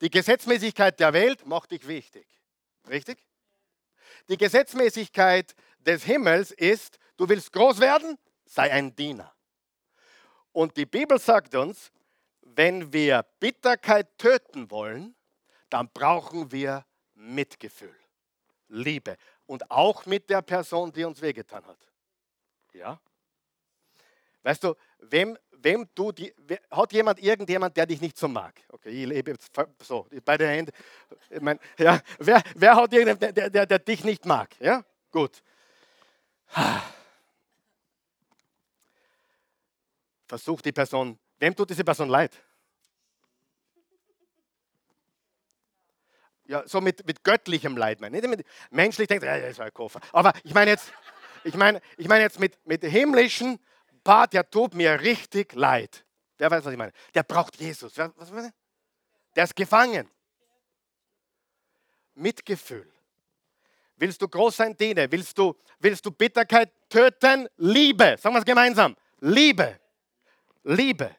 Die Gesetzmäßigkeit der Welt macht dich wichtig. Richtig? Die Gesetzmäßigkeit des Himmels ist, du willst groß werden, sei ein Diener. Und die Bibel sagt uns, wenn wir Bitterkeit töten wollen, dann brauchen wir Mitgefühl, Liebe und auch mit der Person, die uns wehgetan hat. Ja? Weißt du, wem, wem du die, hat jemand irgendjemand, der dich nicht so mag? Okay, ich lebe jetzt so, beide Hände. Ich mein, ja, wer, wer hat irgendjemand, der, der, der dich nicht mag? Ja, gut. Versuch die Person, wem tut diese Person leid? Ja, so mit, mit göttlichem Leid meine Nicht mit menschlich denkt, ja, das ist ein Koffer. Aber ich meine jetzt, ich meine, ich meine jetzt mit, mit himmlischen, Paar, der tut mir richtig leid. Wer weiß, was ich meine? Der braucht Jesus. Was meine? Der ist gefangen. Mitgefühl. Willst du groß sein, diene. Willst du, willst du Bitterkeit töten? Liebe. Sagen wir es gemeinsam. Liebe. Liebe.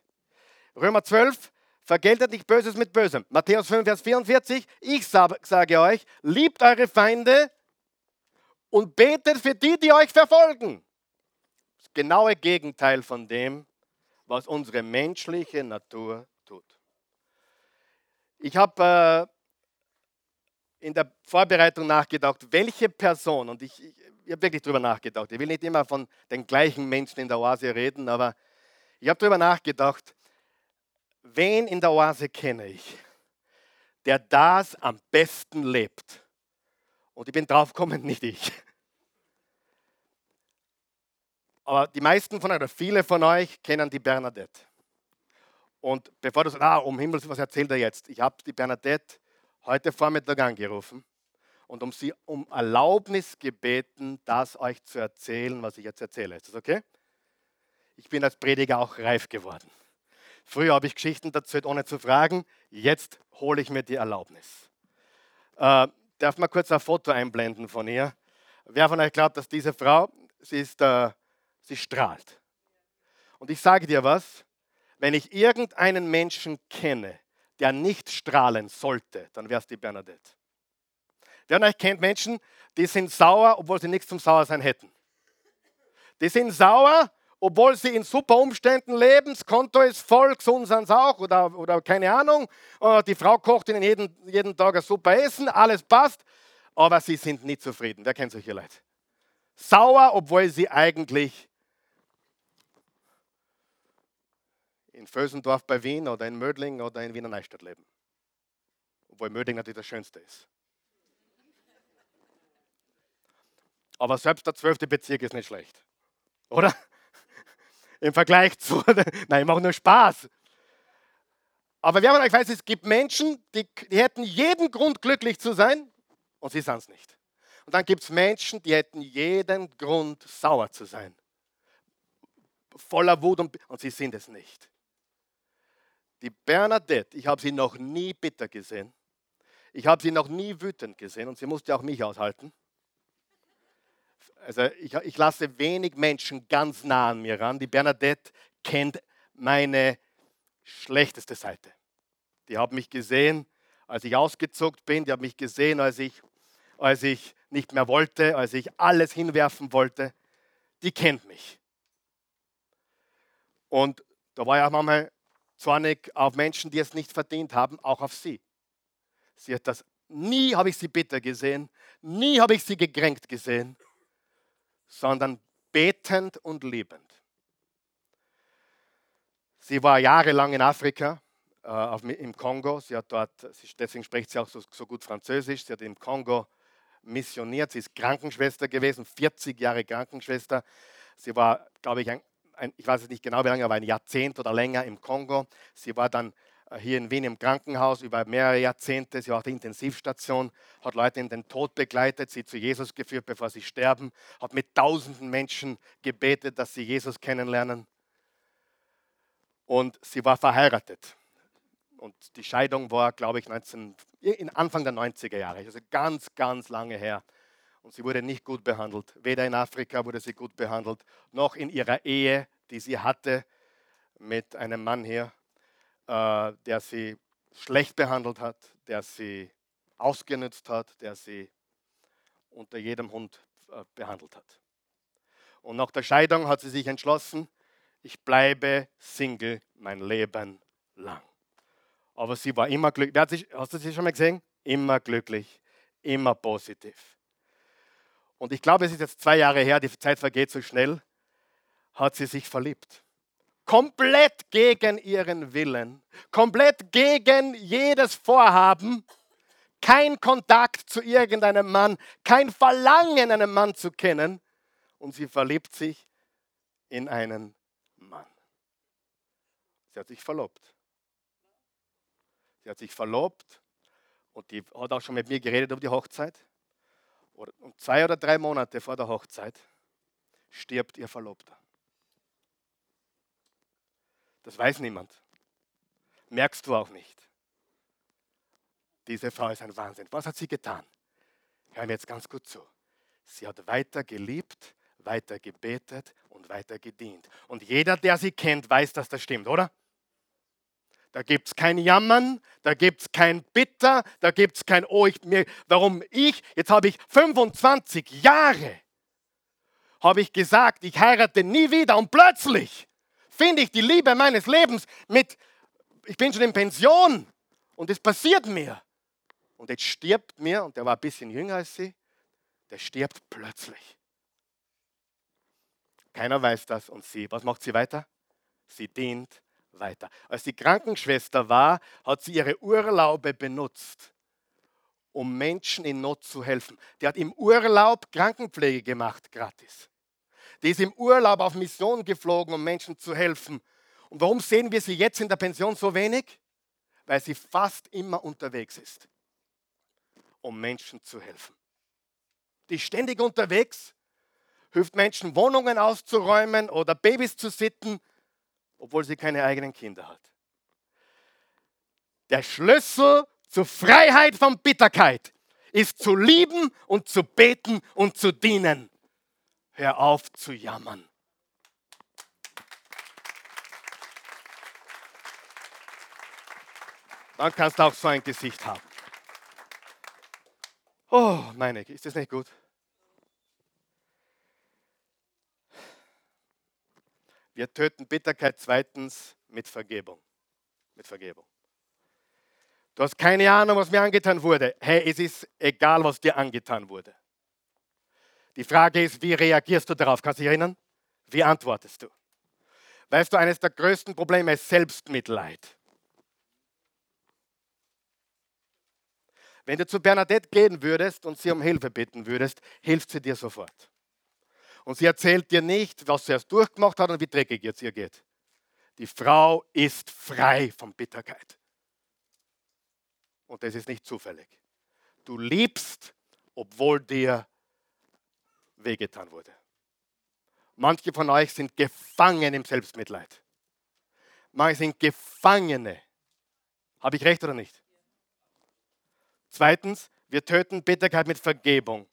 Römer 12, vergeltet nicht Böses mit Bösem. Matthäus 5, Vers 44, ich sage euch, liebt eure Feinde und betet für die, die euch verfolgen. Das genaue Gegenteil von dem, was unsere menschliche Natur tut. Ich habe äh, in der Vorbereitung nachgedacht, welche Person, und ich, ich, ich habe wirklich darüber nachgedacht, ich will nicht immer von den gleichen Menschen in der Oase reden, aber ich habe darüber nachgedacht, wen in der Oase kenne ich, der das am besten lebt. Und ich bin draufgekommen, <laughs> nicht ich. Aber die meisten von euch, oder viele von euch, kennen die Bernadette. Und bevor du sagst, ah, um Himmels, was erzählt er jetzt? Ich habe die Bernadette heute Vormittag angerufen und um sie um Erlaubnis gebeten, das euch zu erzählen, was ich jetzt erzähle. Ist das okay? Ich bin als Prediger auch reif geworden. Früher habe ich Geschichten erzählt, ohne zu fragen. Jetzt hole ich mir die Erlaubnis. Äh, darf mal kurz ein Foto einblenden von ihr? Wer von euch glaubt, dass diese Frau, sie ist, äh, sie strahlt. Und ich sage dir was, wenn ich irgendeinen Menschen kenne, der nicht strahlen sollte, dann wäre es die Bernadette. Wer von euch kennt Menschen, die sind sauer, obwohl sie nichts zum Sauersein hätten. Die sind sauer, obwohl sie in super Umständen leben, das Konto ist voll, gesund sind sie auch oder, oder keine Ahnung. Äh, die Frau kocht ihnen jeden, jeden Tag ein super Essen, alles passt, aber sie sind nicht zufrieden. Wer kennt solche Leute? Sauer, obwohl sie eigentlich in Vösendorf bei Wien oder in Mödling oder in Wiener Neustadt leben. Obwohl Mödling natürlich das Schönste ist. Aber selbst der zwölfte Bezirk ist nicht schlecht. Oder? Im Vergleich <laughs> zu, nein, ich mache nur Spaß. Aber wer von euch weiß, es gibt Menschen, die, die hätten jeden Grund, glücklich zu sein und sie sind es nicht. Und dann gibt es Menschen, die hätten jeden Grund, sauer zu sein. Voller Wut und, und sie sind es nicht. Die Bernadette, ich habe sie noch nie bitter gesehen. Ich habe sie noch nie wütend gesehen und sie musste auch mich aushalten. Also ich, ich lasse wenig Menschen ganz nah an mir ran. Die Bernadette kennt meine schlechteste Seite. Die haben mich gesehen, als ich ausgezuckt bin. Die haben mich gesehen, als ich, als ich nicht mehr wollte, als ich alles hinwerfen wollte. Die kennt mich. Und da war ich auch manchmal zornig auf Menschen, die es nicht verdient haben, auch auf sie. Sie hat das, nie habe ich sie bitter gesehen, nie habe ich sie gekränkt gesehen sondern betend und liebend. Sie war jahrelang in Afrika, äh, im Kongo. Sie hat dort, deswegen spricht sie auch so, so gut Französisch. Sie hat im Kongo missioniert. Sie ist Krankenschwester gewesen, 40 Jahre Krankenschwester. Sie war, glaube ich, ein, ein, ich weiß es nicht genau wie lange, aber ein Jahrzehnt oder länger im Kongo. Sie war dann hier in Wien im Krankenhaus über mehrere Jahrzehnte. Sie war auf der Intensivstation, hat Leute in den Tod begleitet, sie zu Jesus geführt, bevor sie sterben, hat mit tausenden Menschen gebetet, dass sie Jesus kennenlernen. Und sie war verheiratet. Und die Scheidung war, glaube ich, 19, Anfang der 90er Jahre, also ganz, ganz lange her. Und sie wurde nicht gut behandelt. Weder in Afrika wurde sie gut behandelt, noch in ihrer Ehe, die sie hatte mit einem Mann hier äh, der sie schlecht behandelt hat, der sie ausgenutzt hat, der sie unter jedem Hund äh, behandelt hat. Und nach der Scheidung hat sie sich entschlossen, ich bleibe Single mein Leben lang. Aber sie war immer glücklich. Hast du sie schon mal gesehen? Immer glücklich, immer positiv. Und ich glaube, es ist jetzt zwei Jahre her, die Zeit vergeht so schnell, hat sie sich verliebt komplett gegen ihren Willen, komplett gegen jedes Vorhaben, kein Kontakt zu irgendeinem Mann, kein Verlangen, einen Mann zu kennen. Und sie verliebt sich in einen Mann. Sie hat sich verlobt. Sie hat sich verlobt Und die hat auch schon mit mir geredet über die Hochzeit. Und zwei oder drei Monate vor der Hochzeit stirbt ihr Verlobter. Das weiß niemand. Merkst du auch nicht. Diese Frau ist ein Wahnsinn. Was hat sie getan? Hör mir jetzt ganz gut zu. Sie hat weiter geliebt, weiter gebetet und weiter gedient. Und jeder, der sie kennt, weiß, dass das stimmt, oder? Da gibt es kein Jammern, da gibt es kein Bitter, da gibt es kein, oh, ich, mir, warum ich, jetzt habe ich 25 Jahre, habe ich gesagt, ich heirate nie wieder und plötzlich finde ich die Liebe meines Lebens mit, ich bin schon in Pension und es passiert mir. Und jetzt stirbt mir, und der war ein bisschen jünger als sie, der stirbt plötzlich. Keiner weiß das und sie, was macht sie weiter? Sie dient weiter. Als sie Krankenschwester war, hat sie ihre Urlaube benutzt, um Menschen in Not zu helfen. Die hat im Urlaub Krankenpflege gemacht, gratis. Die ist im Urlaub auf Mission geflogen, um Menschen zu helfen. Und warum sehen wir sie jetzt in der Pension so wenig? Weil sie fast immer unterwegs ist, um Menschen zu helfen. Die ist ständig unterwegs, hilft Menschen, Wohnungen auszuräumen oder Babys zu sitten obwohl sie keine eigenen Kinder hat. Der Schlüssel zur Freiheit von Bitterkeit ist zu lieben und zu beten und zu dienen. Hör auf zu jammern. Dann kannst du auch so ein Gesicht haben. Oh, meine, ist das nicht gut? Wir töten Bitterkeit zweitens mit Vergebung. Mit Vergebung. Du hast keine Ahnung, was mir angetan wurde. Hey, es ist egal, was dir angetan wurde. Die Frage ist, wie reagierst du darauf? Kannst du dich erinnern? Wie antwortest du? Weißt du, eines der größten Probleme ist Selbstmitleid. Wenn du zu Bernadette gehen würdest und sie um Hilfe bitten würdest, hilft sie dir sofort. Und sie erzählt dir nicht, was sie erst durchgemacht hat und wie dreckig jetzt ihr geht. Die Frau ist frei von Bitterkeit. Und das ist nicht zufällig. Du liebst, obwohl dir wehgetan wurde. Manche von euch sind gefangen im Selbstmitleid. Manche sind Gefangene. Habe ich recht oder nicht? Zweitens, wir töten Bitterkeit mit Vergebung.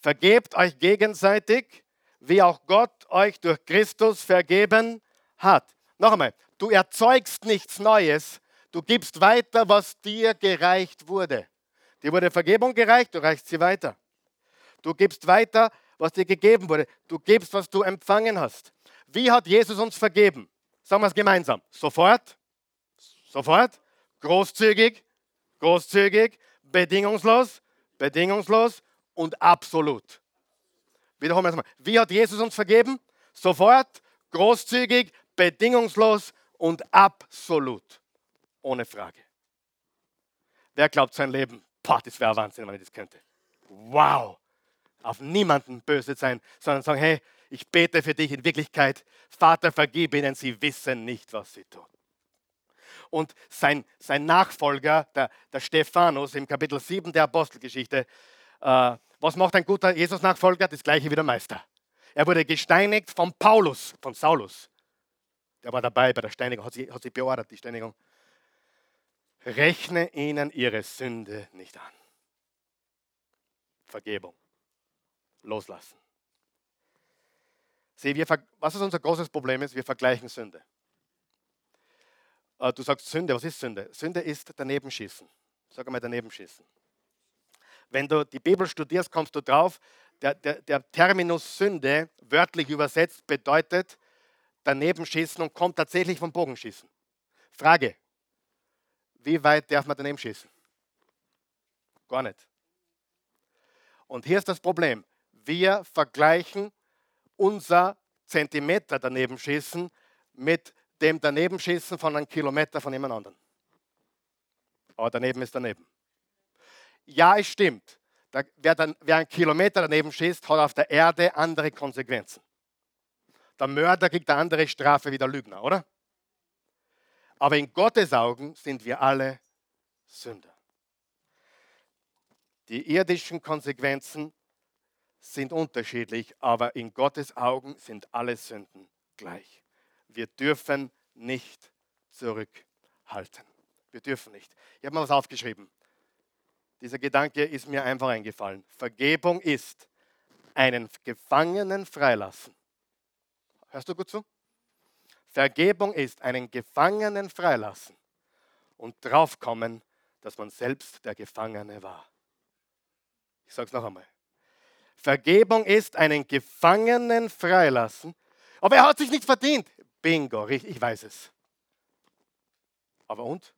Vergebt euch gegenseitig, wie auch Gott euch durch Christus vergeben hat. Noch einmal, du erzeugst nichts Neues, du gibst weiter, was dir gereicht wurde. Dir wurde Vergebung gereicht, du reichst sie weiter. Du gibst weiter, was dir gegeben wurde. Du gibst, was du empfangen hast. Wie hat Jesus uns vergeben? Sagen wir es gemeinsam. Sofort, sofort, großzügig, großzügig, bedingungslos, bedingungslos, und absolut. Wiederholen wir es mal. Wie hat Jesus uns vergeben? Sofort, großzügig, bedingungslos und absolut. Ohne Frage. Wer glaubt sein Leben? Boah, das wäre Wahnsinn, wenn ich das könnte. Wow. Auf niemanden böse sein, sondern sagen, hey, ich bete für dich in Wirklichkeit. Vater, vergib ihnen, sie wissen nicht, was sie tun. Und sein, sein Nachfolger, der, der Stephanus im Kapitel 7 der Apostelgeschichte, äh, was macht ein guter Jesus-Nachfolger? Das gleiche wie der Meister. Er wurde gesteinigt von Paulus, von Saulus. Der war dabei bei der Steinigung, hat sich, hat sich beordert, die Steinigung. Rechne ihnen ihre Sünde nicht an. Vergebung. Loslassen. Sieh, wir, was ist unser großes Problem ist? Wir vergleichen Sünde. Äh, du sagst Sünde, was ist Sünde? Sünde ist daneben schießen. Sag einmal daneben schießen. Wenn du die Bibel studierst, kommst du drauf, der, der, der Terminus Sünde, wörtlich übersetzt, bedeutet daneben schießen und kommt tatsächlich vom Bogenschießen. Frage, wie weit darf man daneben schießen? Gar nicht. Und hier ist das Problem. Wir vergleichen unser Zentimeter daneben schießen mit dem daneben schießen von einem Kilometer von jemand anderem. Aber daneben ist daneben. Ja, es stimmt. Wer, dann, wer einen Kilometer daneben schießt, hat auf der Erde andere Konsequenzen. Der Mörder kriegt eine andere Strafe wie der Lügner, oder? Aber in Gottes Augen sind wir alle Sünder. Die irdischen Konsequenzen sind unterschiedlich, aber in Gottes Augen sind alle Sünden gleich. Wir dürfen nicht zurückhalten. Wir dürfen nicht. Ich habe mal was aufgeschrieben. Dieser Gedanke ist mir einfach eingefallen. Vergebung ist einen Gefangenen freilassen. Hörst du gut zu? Vergebung ist einen Gefangenen freilassen und draufkommen, dass man selbst der Gefangene war. Ich sage es noch einmal. Vergebung ist einen Gefangenen freilassen, aber er hat sich nicht verdient. Bingo, ich weiß es. Aber und?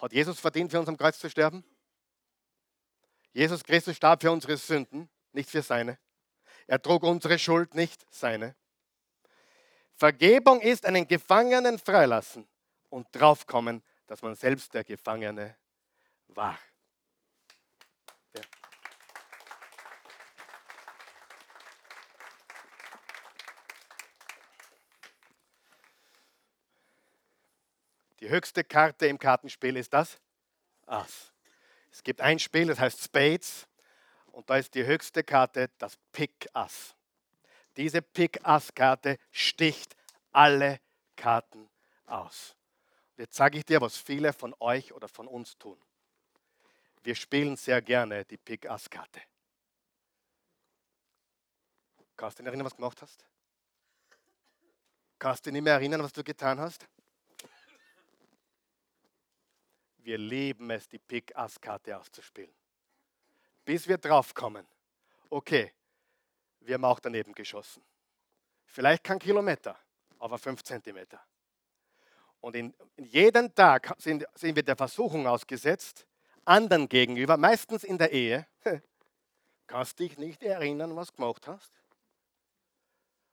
Hat Jesus verdient, für uns am Kreuz zu sterben? Jesus Christus starb für unsere Sünden, nicht für seine. Er trug unsere Schuld, nicht seine. Vergebung ist einen Gefangenen freilassen und draufkommen, dass man selbst der Gefangene war. Ja. Die höchste Karte im Kartenspiel ist das Ass. Es gibt ein Spiel, das heißt Spades, und da ist die höchste Karte das Pick Ass. Diese Pick Ass Karte sticht alle Karten aus. Und jetzt sage ich dir, was viele von euch oder von uns tun. Wir spielen sehr gerne die Pick Ass Karte. Kannst du dich erinnern, was du gemacht hast? Kannst du dich nicht mehr erinnern, was du getan hast? Wir lieben es, die Pick-Ass-Karte auszuspielen. Bis wir draufkommen, okay, wir haben auch daneben geschossen. Vielleicht kein Kilometer, aber fünf Zentimeter. Und in, in jeden Tag sind, sind wir der Versuchung ausgesetzt, anderen gegenüber, meistens in der Ehe, <laughs> kannst dich nicht erinnern, was du gemacht hast?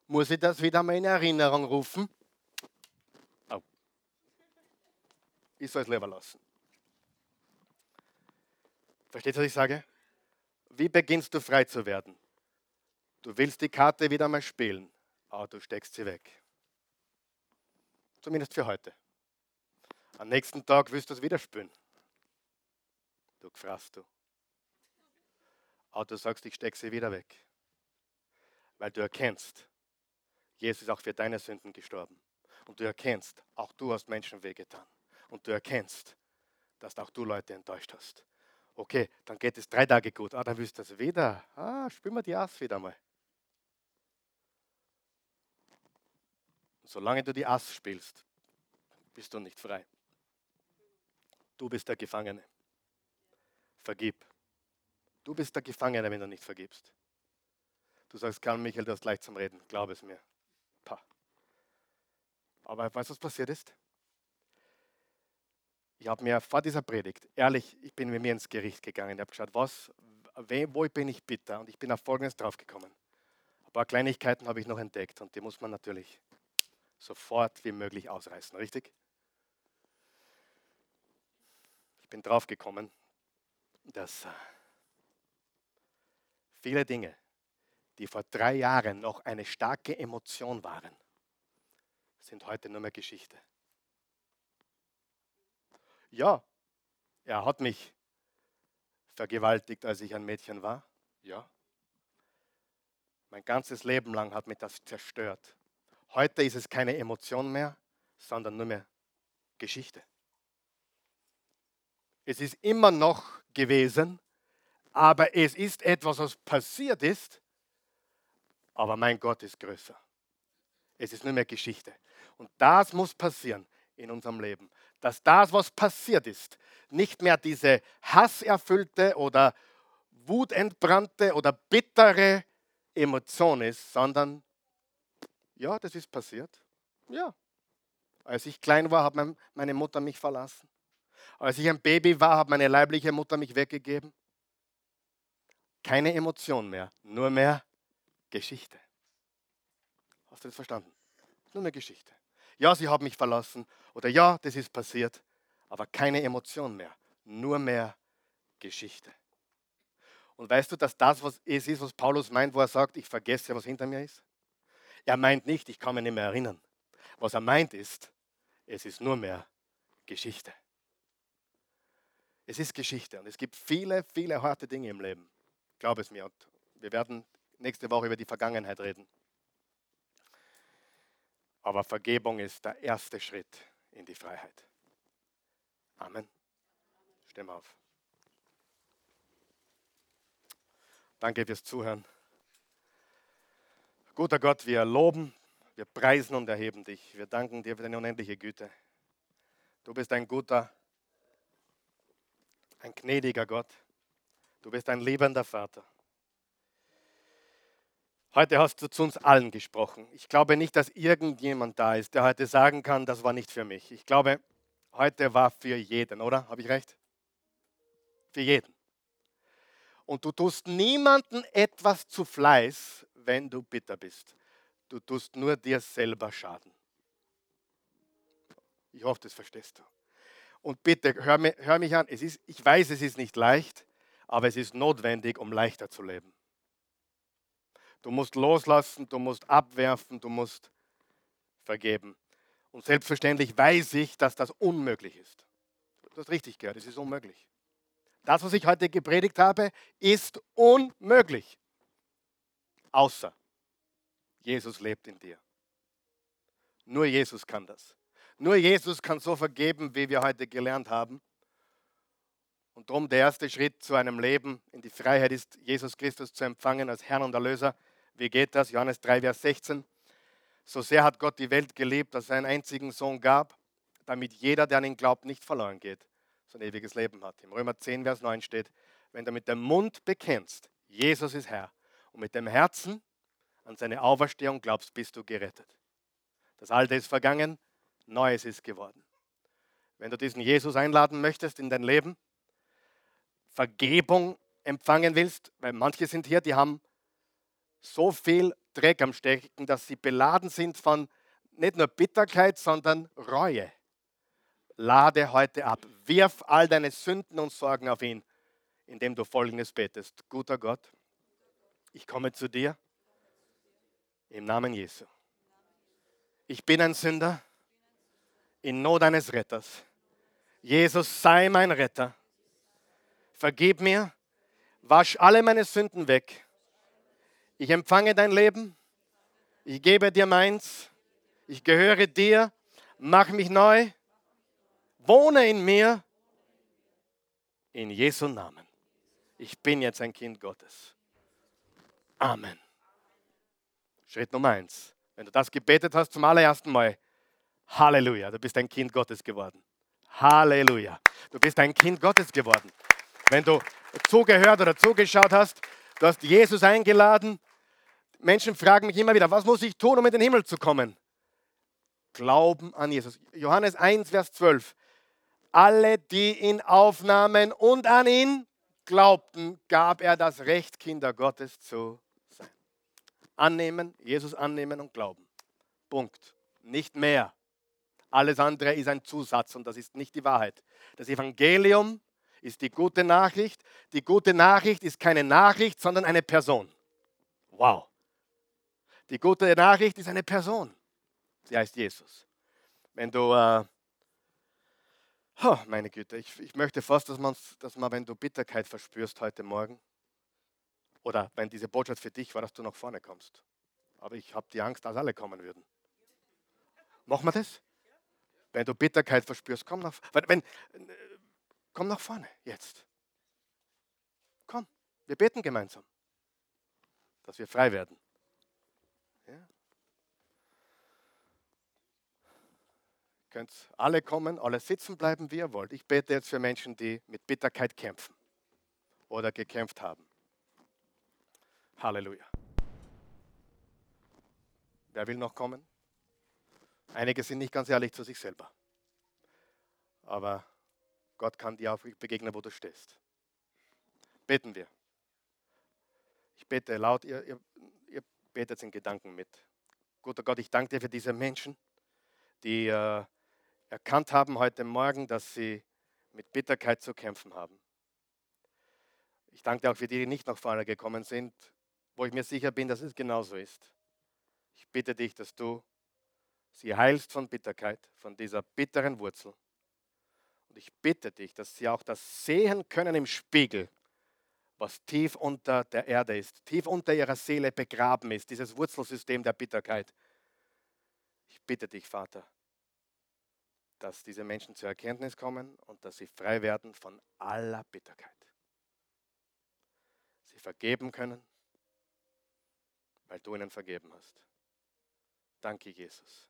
Muss ich das wieder mal in Erinnerung rufen? Oh. Ich soll es lieber lassen. Versteht ihr, was ich sage? Wie beginnst du frei zu werden? Du willst die Karte wieder mal spielen, aber du steckst sie weg. Zumindest für heute. Am nächsten Tag wirst du es wieder spielen. Du gefrasst du. Aber du sagst, ich stecke sie wieder weg. Weil du erkennst, Jesus ist auch für deine Sünden gestorben. Und du erkennst, auch du hast Menschen wehgetan. Und du erkennst, dass auch du Leute enttäuscht hast. Okay, dann geht es drei Tage gut. Ah, dann willst du das wieder. Ah, spielen wir die Ass wieder mal. Solange du die Ass spielst, bist du nicht frei. Du bist der Gefangene. Vergib. Du bist der Gefangene, wenn du nicht vergibst. Du sagst, Karl Michael, du hast leicht zum Reden. Glaub es mir. Pah. Aber weißt du, was passiert ist? Ich habe mir vor dieser Predigt, ehrlich, ich bin mit mir ins Gericht gegangen. Ich habe geschaut, was, wo bin ich bitter? Und ich bin auf Folgendes draufgekommen. Ein paar Kleinigkeiten habe ich noch entdeckt und die muss man natürlich sofort wie möglich ausreißen, richtig? Ich bin draufgekommen, dass äh, viele Dinge, die vor drei Jahren noch eine starke Emotion waren, sind heute nur mehr Geschichte. Ja, er hat mich vergewaltigt, als ich ein Mädchen war. Ja. Mein ganzes Leben lang hat mich das zerstört. Heute ist es keine Emotion mehr, sondern nur mehr Geschichte. Es ist immer noch gewesen, aber es ist etwas, was passiert ist, aber mein Gott ist größer. Es ist nur mehr Geschichte. Und das muss passieren in unserem Leben dass das, was passiert ist, nicht mehr diese hasserfüllte oder wutentbrannte oder bittere Emotion ist, sondern ja, das ist passiert. Ja. Als ich klein war, hat meine Mutter mich verlassen. Als ich ein Baby war, hat meine leibliche Mutter mich weggegeben. Keine Emotion mehr, nur mehr Geschichte. Hast du das verstanden? Nur mehr Geschichte. Ja, sie haben mich verlassen oder ja, das ist passiert, aber keine Emotion mehr, nur mehr Geschichte. Und weißt du, dass das, was es ist, was Paulus meint, wo er sagt, ich vergesse, was hinter mir ist? Er meint nicht, ich kann mich nicht mehr erinnern. Was er meint ist, es ist nur mehr Geschichte. Es ist Geschichte und es gibt viele, viele harte Dinge im Leben. Glaub es mir. Und wir werden nächste Woche über die Vergangenheit reden. Aber Vergebung ist der erste Schritt in die Freiheit. Amen. Stimm auf. Danke fürs Zuhören. Guter Gott, wir loben, wir preisen und erheben dich. Wir danken dir für deine unendliche Güte. Du bist ein guter, ein gnädiger Gott. Du bist ein liebender Vater. Heute hast du zu uns allen gesprochen. Ich glaube nicht, dass irgendjemand da ist, der heute sagen kann, das war nicht für mich. Ich glaube, heute war für jeden, oder? Habe ich recht? Für jeden. Und du tust niemanden etwas zu Fleiß, wenn du bitter bist. Du tust nur dir selber Schaden. Ich hoffe, das verstehst du. Und bitte, hör, hör mich an. Es ist, ich weiß, es ist nicht leicht, aber es ist notwendig, um leichter zu leben. Du musst loslassen, du musst abwerfen, du musst vergeben. Und selbstverständlich weiß ich, dass das unmöglich ist. Du hast richtig gehört, es ist unmöglich. Das, was ich heute gepredigt habe, ist unmöglich. Außer Jesus lebt in dir. Nur Jesus kann das. Nur Jesus kann so vergeben, wie wir heute gelernt haben. Und darum der erste Schritt zu einem Leben in die Freiheit ist, Jesus Christus zu empfangen als Herrn und Erlöser. Wie geht das? Johannes 3, Vers 16. So sehr hat Gott die Welt geliebt, dass er einen einzigen Sohn gab, damit jeder, der an ihn glaubt, nicht verloren geht, sondern ewiges Leben hat. Im Römer 10, Vers 9 steht, wenn du mit dem Mund bekennst, Jesus ist Herr, und mit dem Herzen an seine Auferstehung glaubst, bist du gerettet. Das Alte ist vergangen, Neues ist geworden. Wenn du diesen Jesus einladen möchtest in dein Leben, Vergebung empfangen willst, weil manche sind hier, die haben so viel Dreck am Stecken, dass sie beladen sind von nicht nur Bitterkeit, sondern Reue. Lade heute ab. Wirf all deine Sünden und Sorgen auf ihn, indem du folgendes betest. Guter Gott, ich komme zu dir im Namen Jesu. Ich bin ein Sünder in Not eines Retters. Jesus, sei mein Retter. Vergib mir, wasch alle meine Sünden weg ich empfange dein Leben. Ich gebe dir meins. Ich gehöre dir. Mach mich neu. Wohne in mir. In Jesu Namen. Ich bin jetzt ein Kind Gottes. Amen. Schritt Nummer eins. Wenn du das gebetet hast zum allerersten Mal, Halleluja, du bist ein Kind Gottes geworden. Halleluja, du bist ein Kind Gottes geworden. Wenn du zugehört oder zugeschaut hast, Du hast Jesus eingeladen. Menschen fragen mich immer wieder, was muss ich tun, um in den Himmel zu kommen? Glauben an Jesus. Johannes 1, Vers 12. Alle, die ihn aufnahmen und an ihn glaubten, gab er das Recht, Kinder Gottes zu sein. Annehmen, Jesus annehmen und glauben. Punkt. Nicht mehr. Alles andere ist ein Zusatz und das ist nicht die Wahrheit. Das Evangelium ist die gute Nachricht. Die gute Nachricht ist keine Nachricht, sondern eine Person. Wow. Die gute Nachricht ist eine Person. Sie heißt Jesus. Wenn du, äh, oh, meine Güte, ich, ich möchte fast, dass man, dass man, wenn du Bitterkeit verspürst heute Morgen, oder wenn diese Botschaft für dich war, dass du nach vorne kommst. Aber ich habe die Angst, dass alle kommen würden. Machen wir das? Wenn du Bitterkeit verspürst, komm nach. Wenn, Komm nach vorne jetzt. Komm, wir beten gemeinsam, dass wir frei werden. Ja. Ihr könnt alle kommen, alle sitzen bleiben, wie ihr wollt. Ich bete jetzt für Menschen, die mit Bitterkeit kämpfen oder gekämpft haben. Halleluja. Wer will noch kommen? Einige sind nicht ganz ehrlich zu sich selber. Aber Gott kann dir auch begegnen, wo du stehst. Beten wir. Ich bete laut, ihr, ihr, ihr betet in Gedanken mit. Guter Gott, ich danke dir für diese Menschen, die äh, erkannt haben heute Morgen, dass sie mit Bitterkeit zu kämpfen haben. Ich danke auch für die, die nicht nach vorne gekommen sind, wo ich mir sicher bin, dass es genauso ist. Ich bitte dich, dass du sie heilst von Bitterkeit, von dieser bitteren Wurzel Und ich bitte dich, dass sie auch das sehen können im Spiegel, was tief unter der Erde ist, tief unter ihrer Seele begraben ist, dieses Wurzelsystem der Bitterkeit. Ich bitte dich, Vater, dass diese Menschen zur Erkenntnis kommen und dass sie frei werden von aller Bitterkeit. Sie vergeben können, weil du ihnen vergeben hast. Danke, Jesus,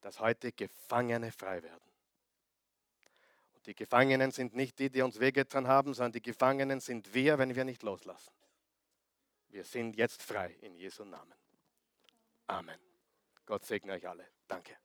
dass heute Gefangene frei werden. Und die Gefangenen sind nicht die, die uns wehgetan haben, sondern die Gefangenen sind wir, wenn wir nicht loslassen. Wir sind jetzt frei in Jesu Namen. Amen. Gott segne euch alle. Danke.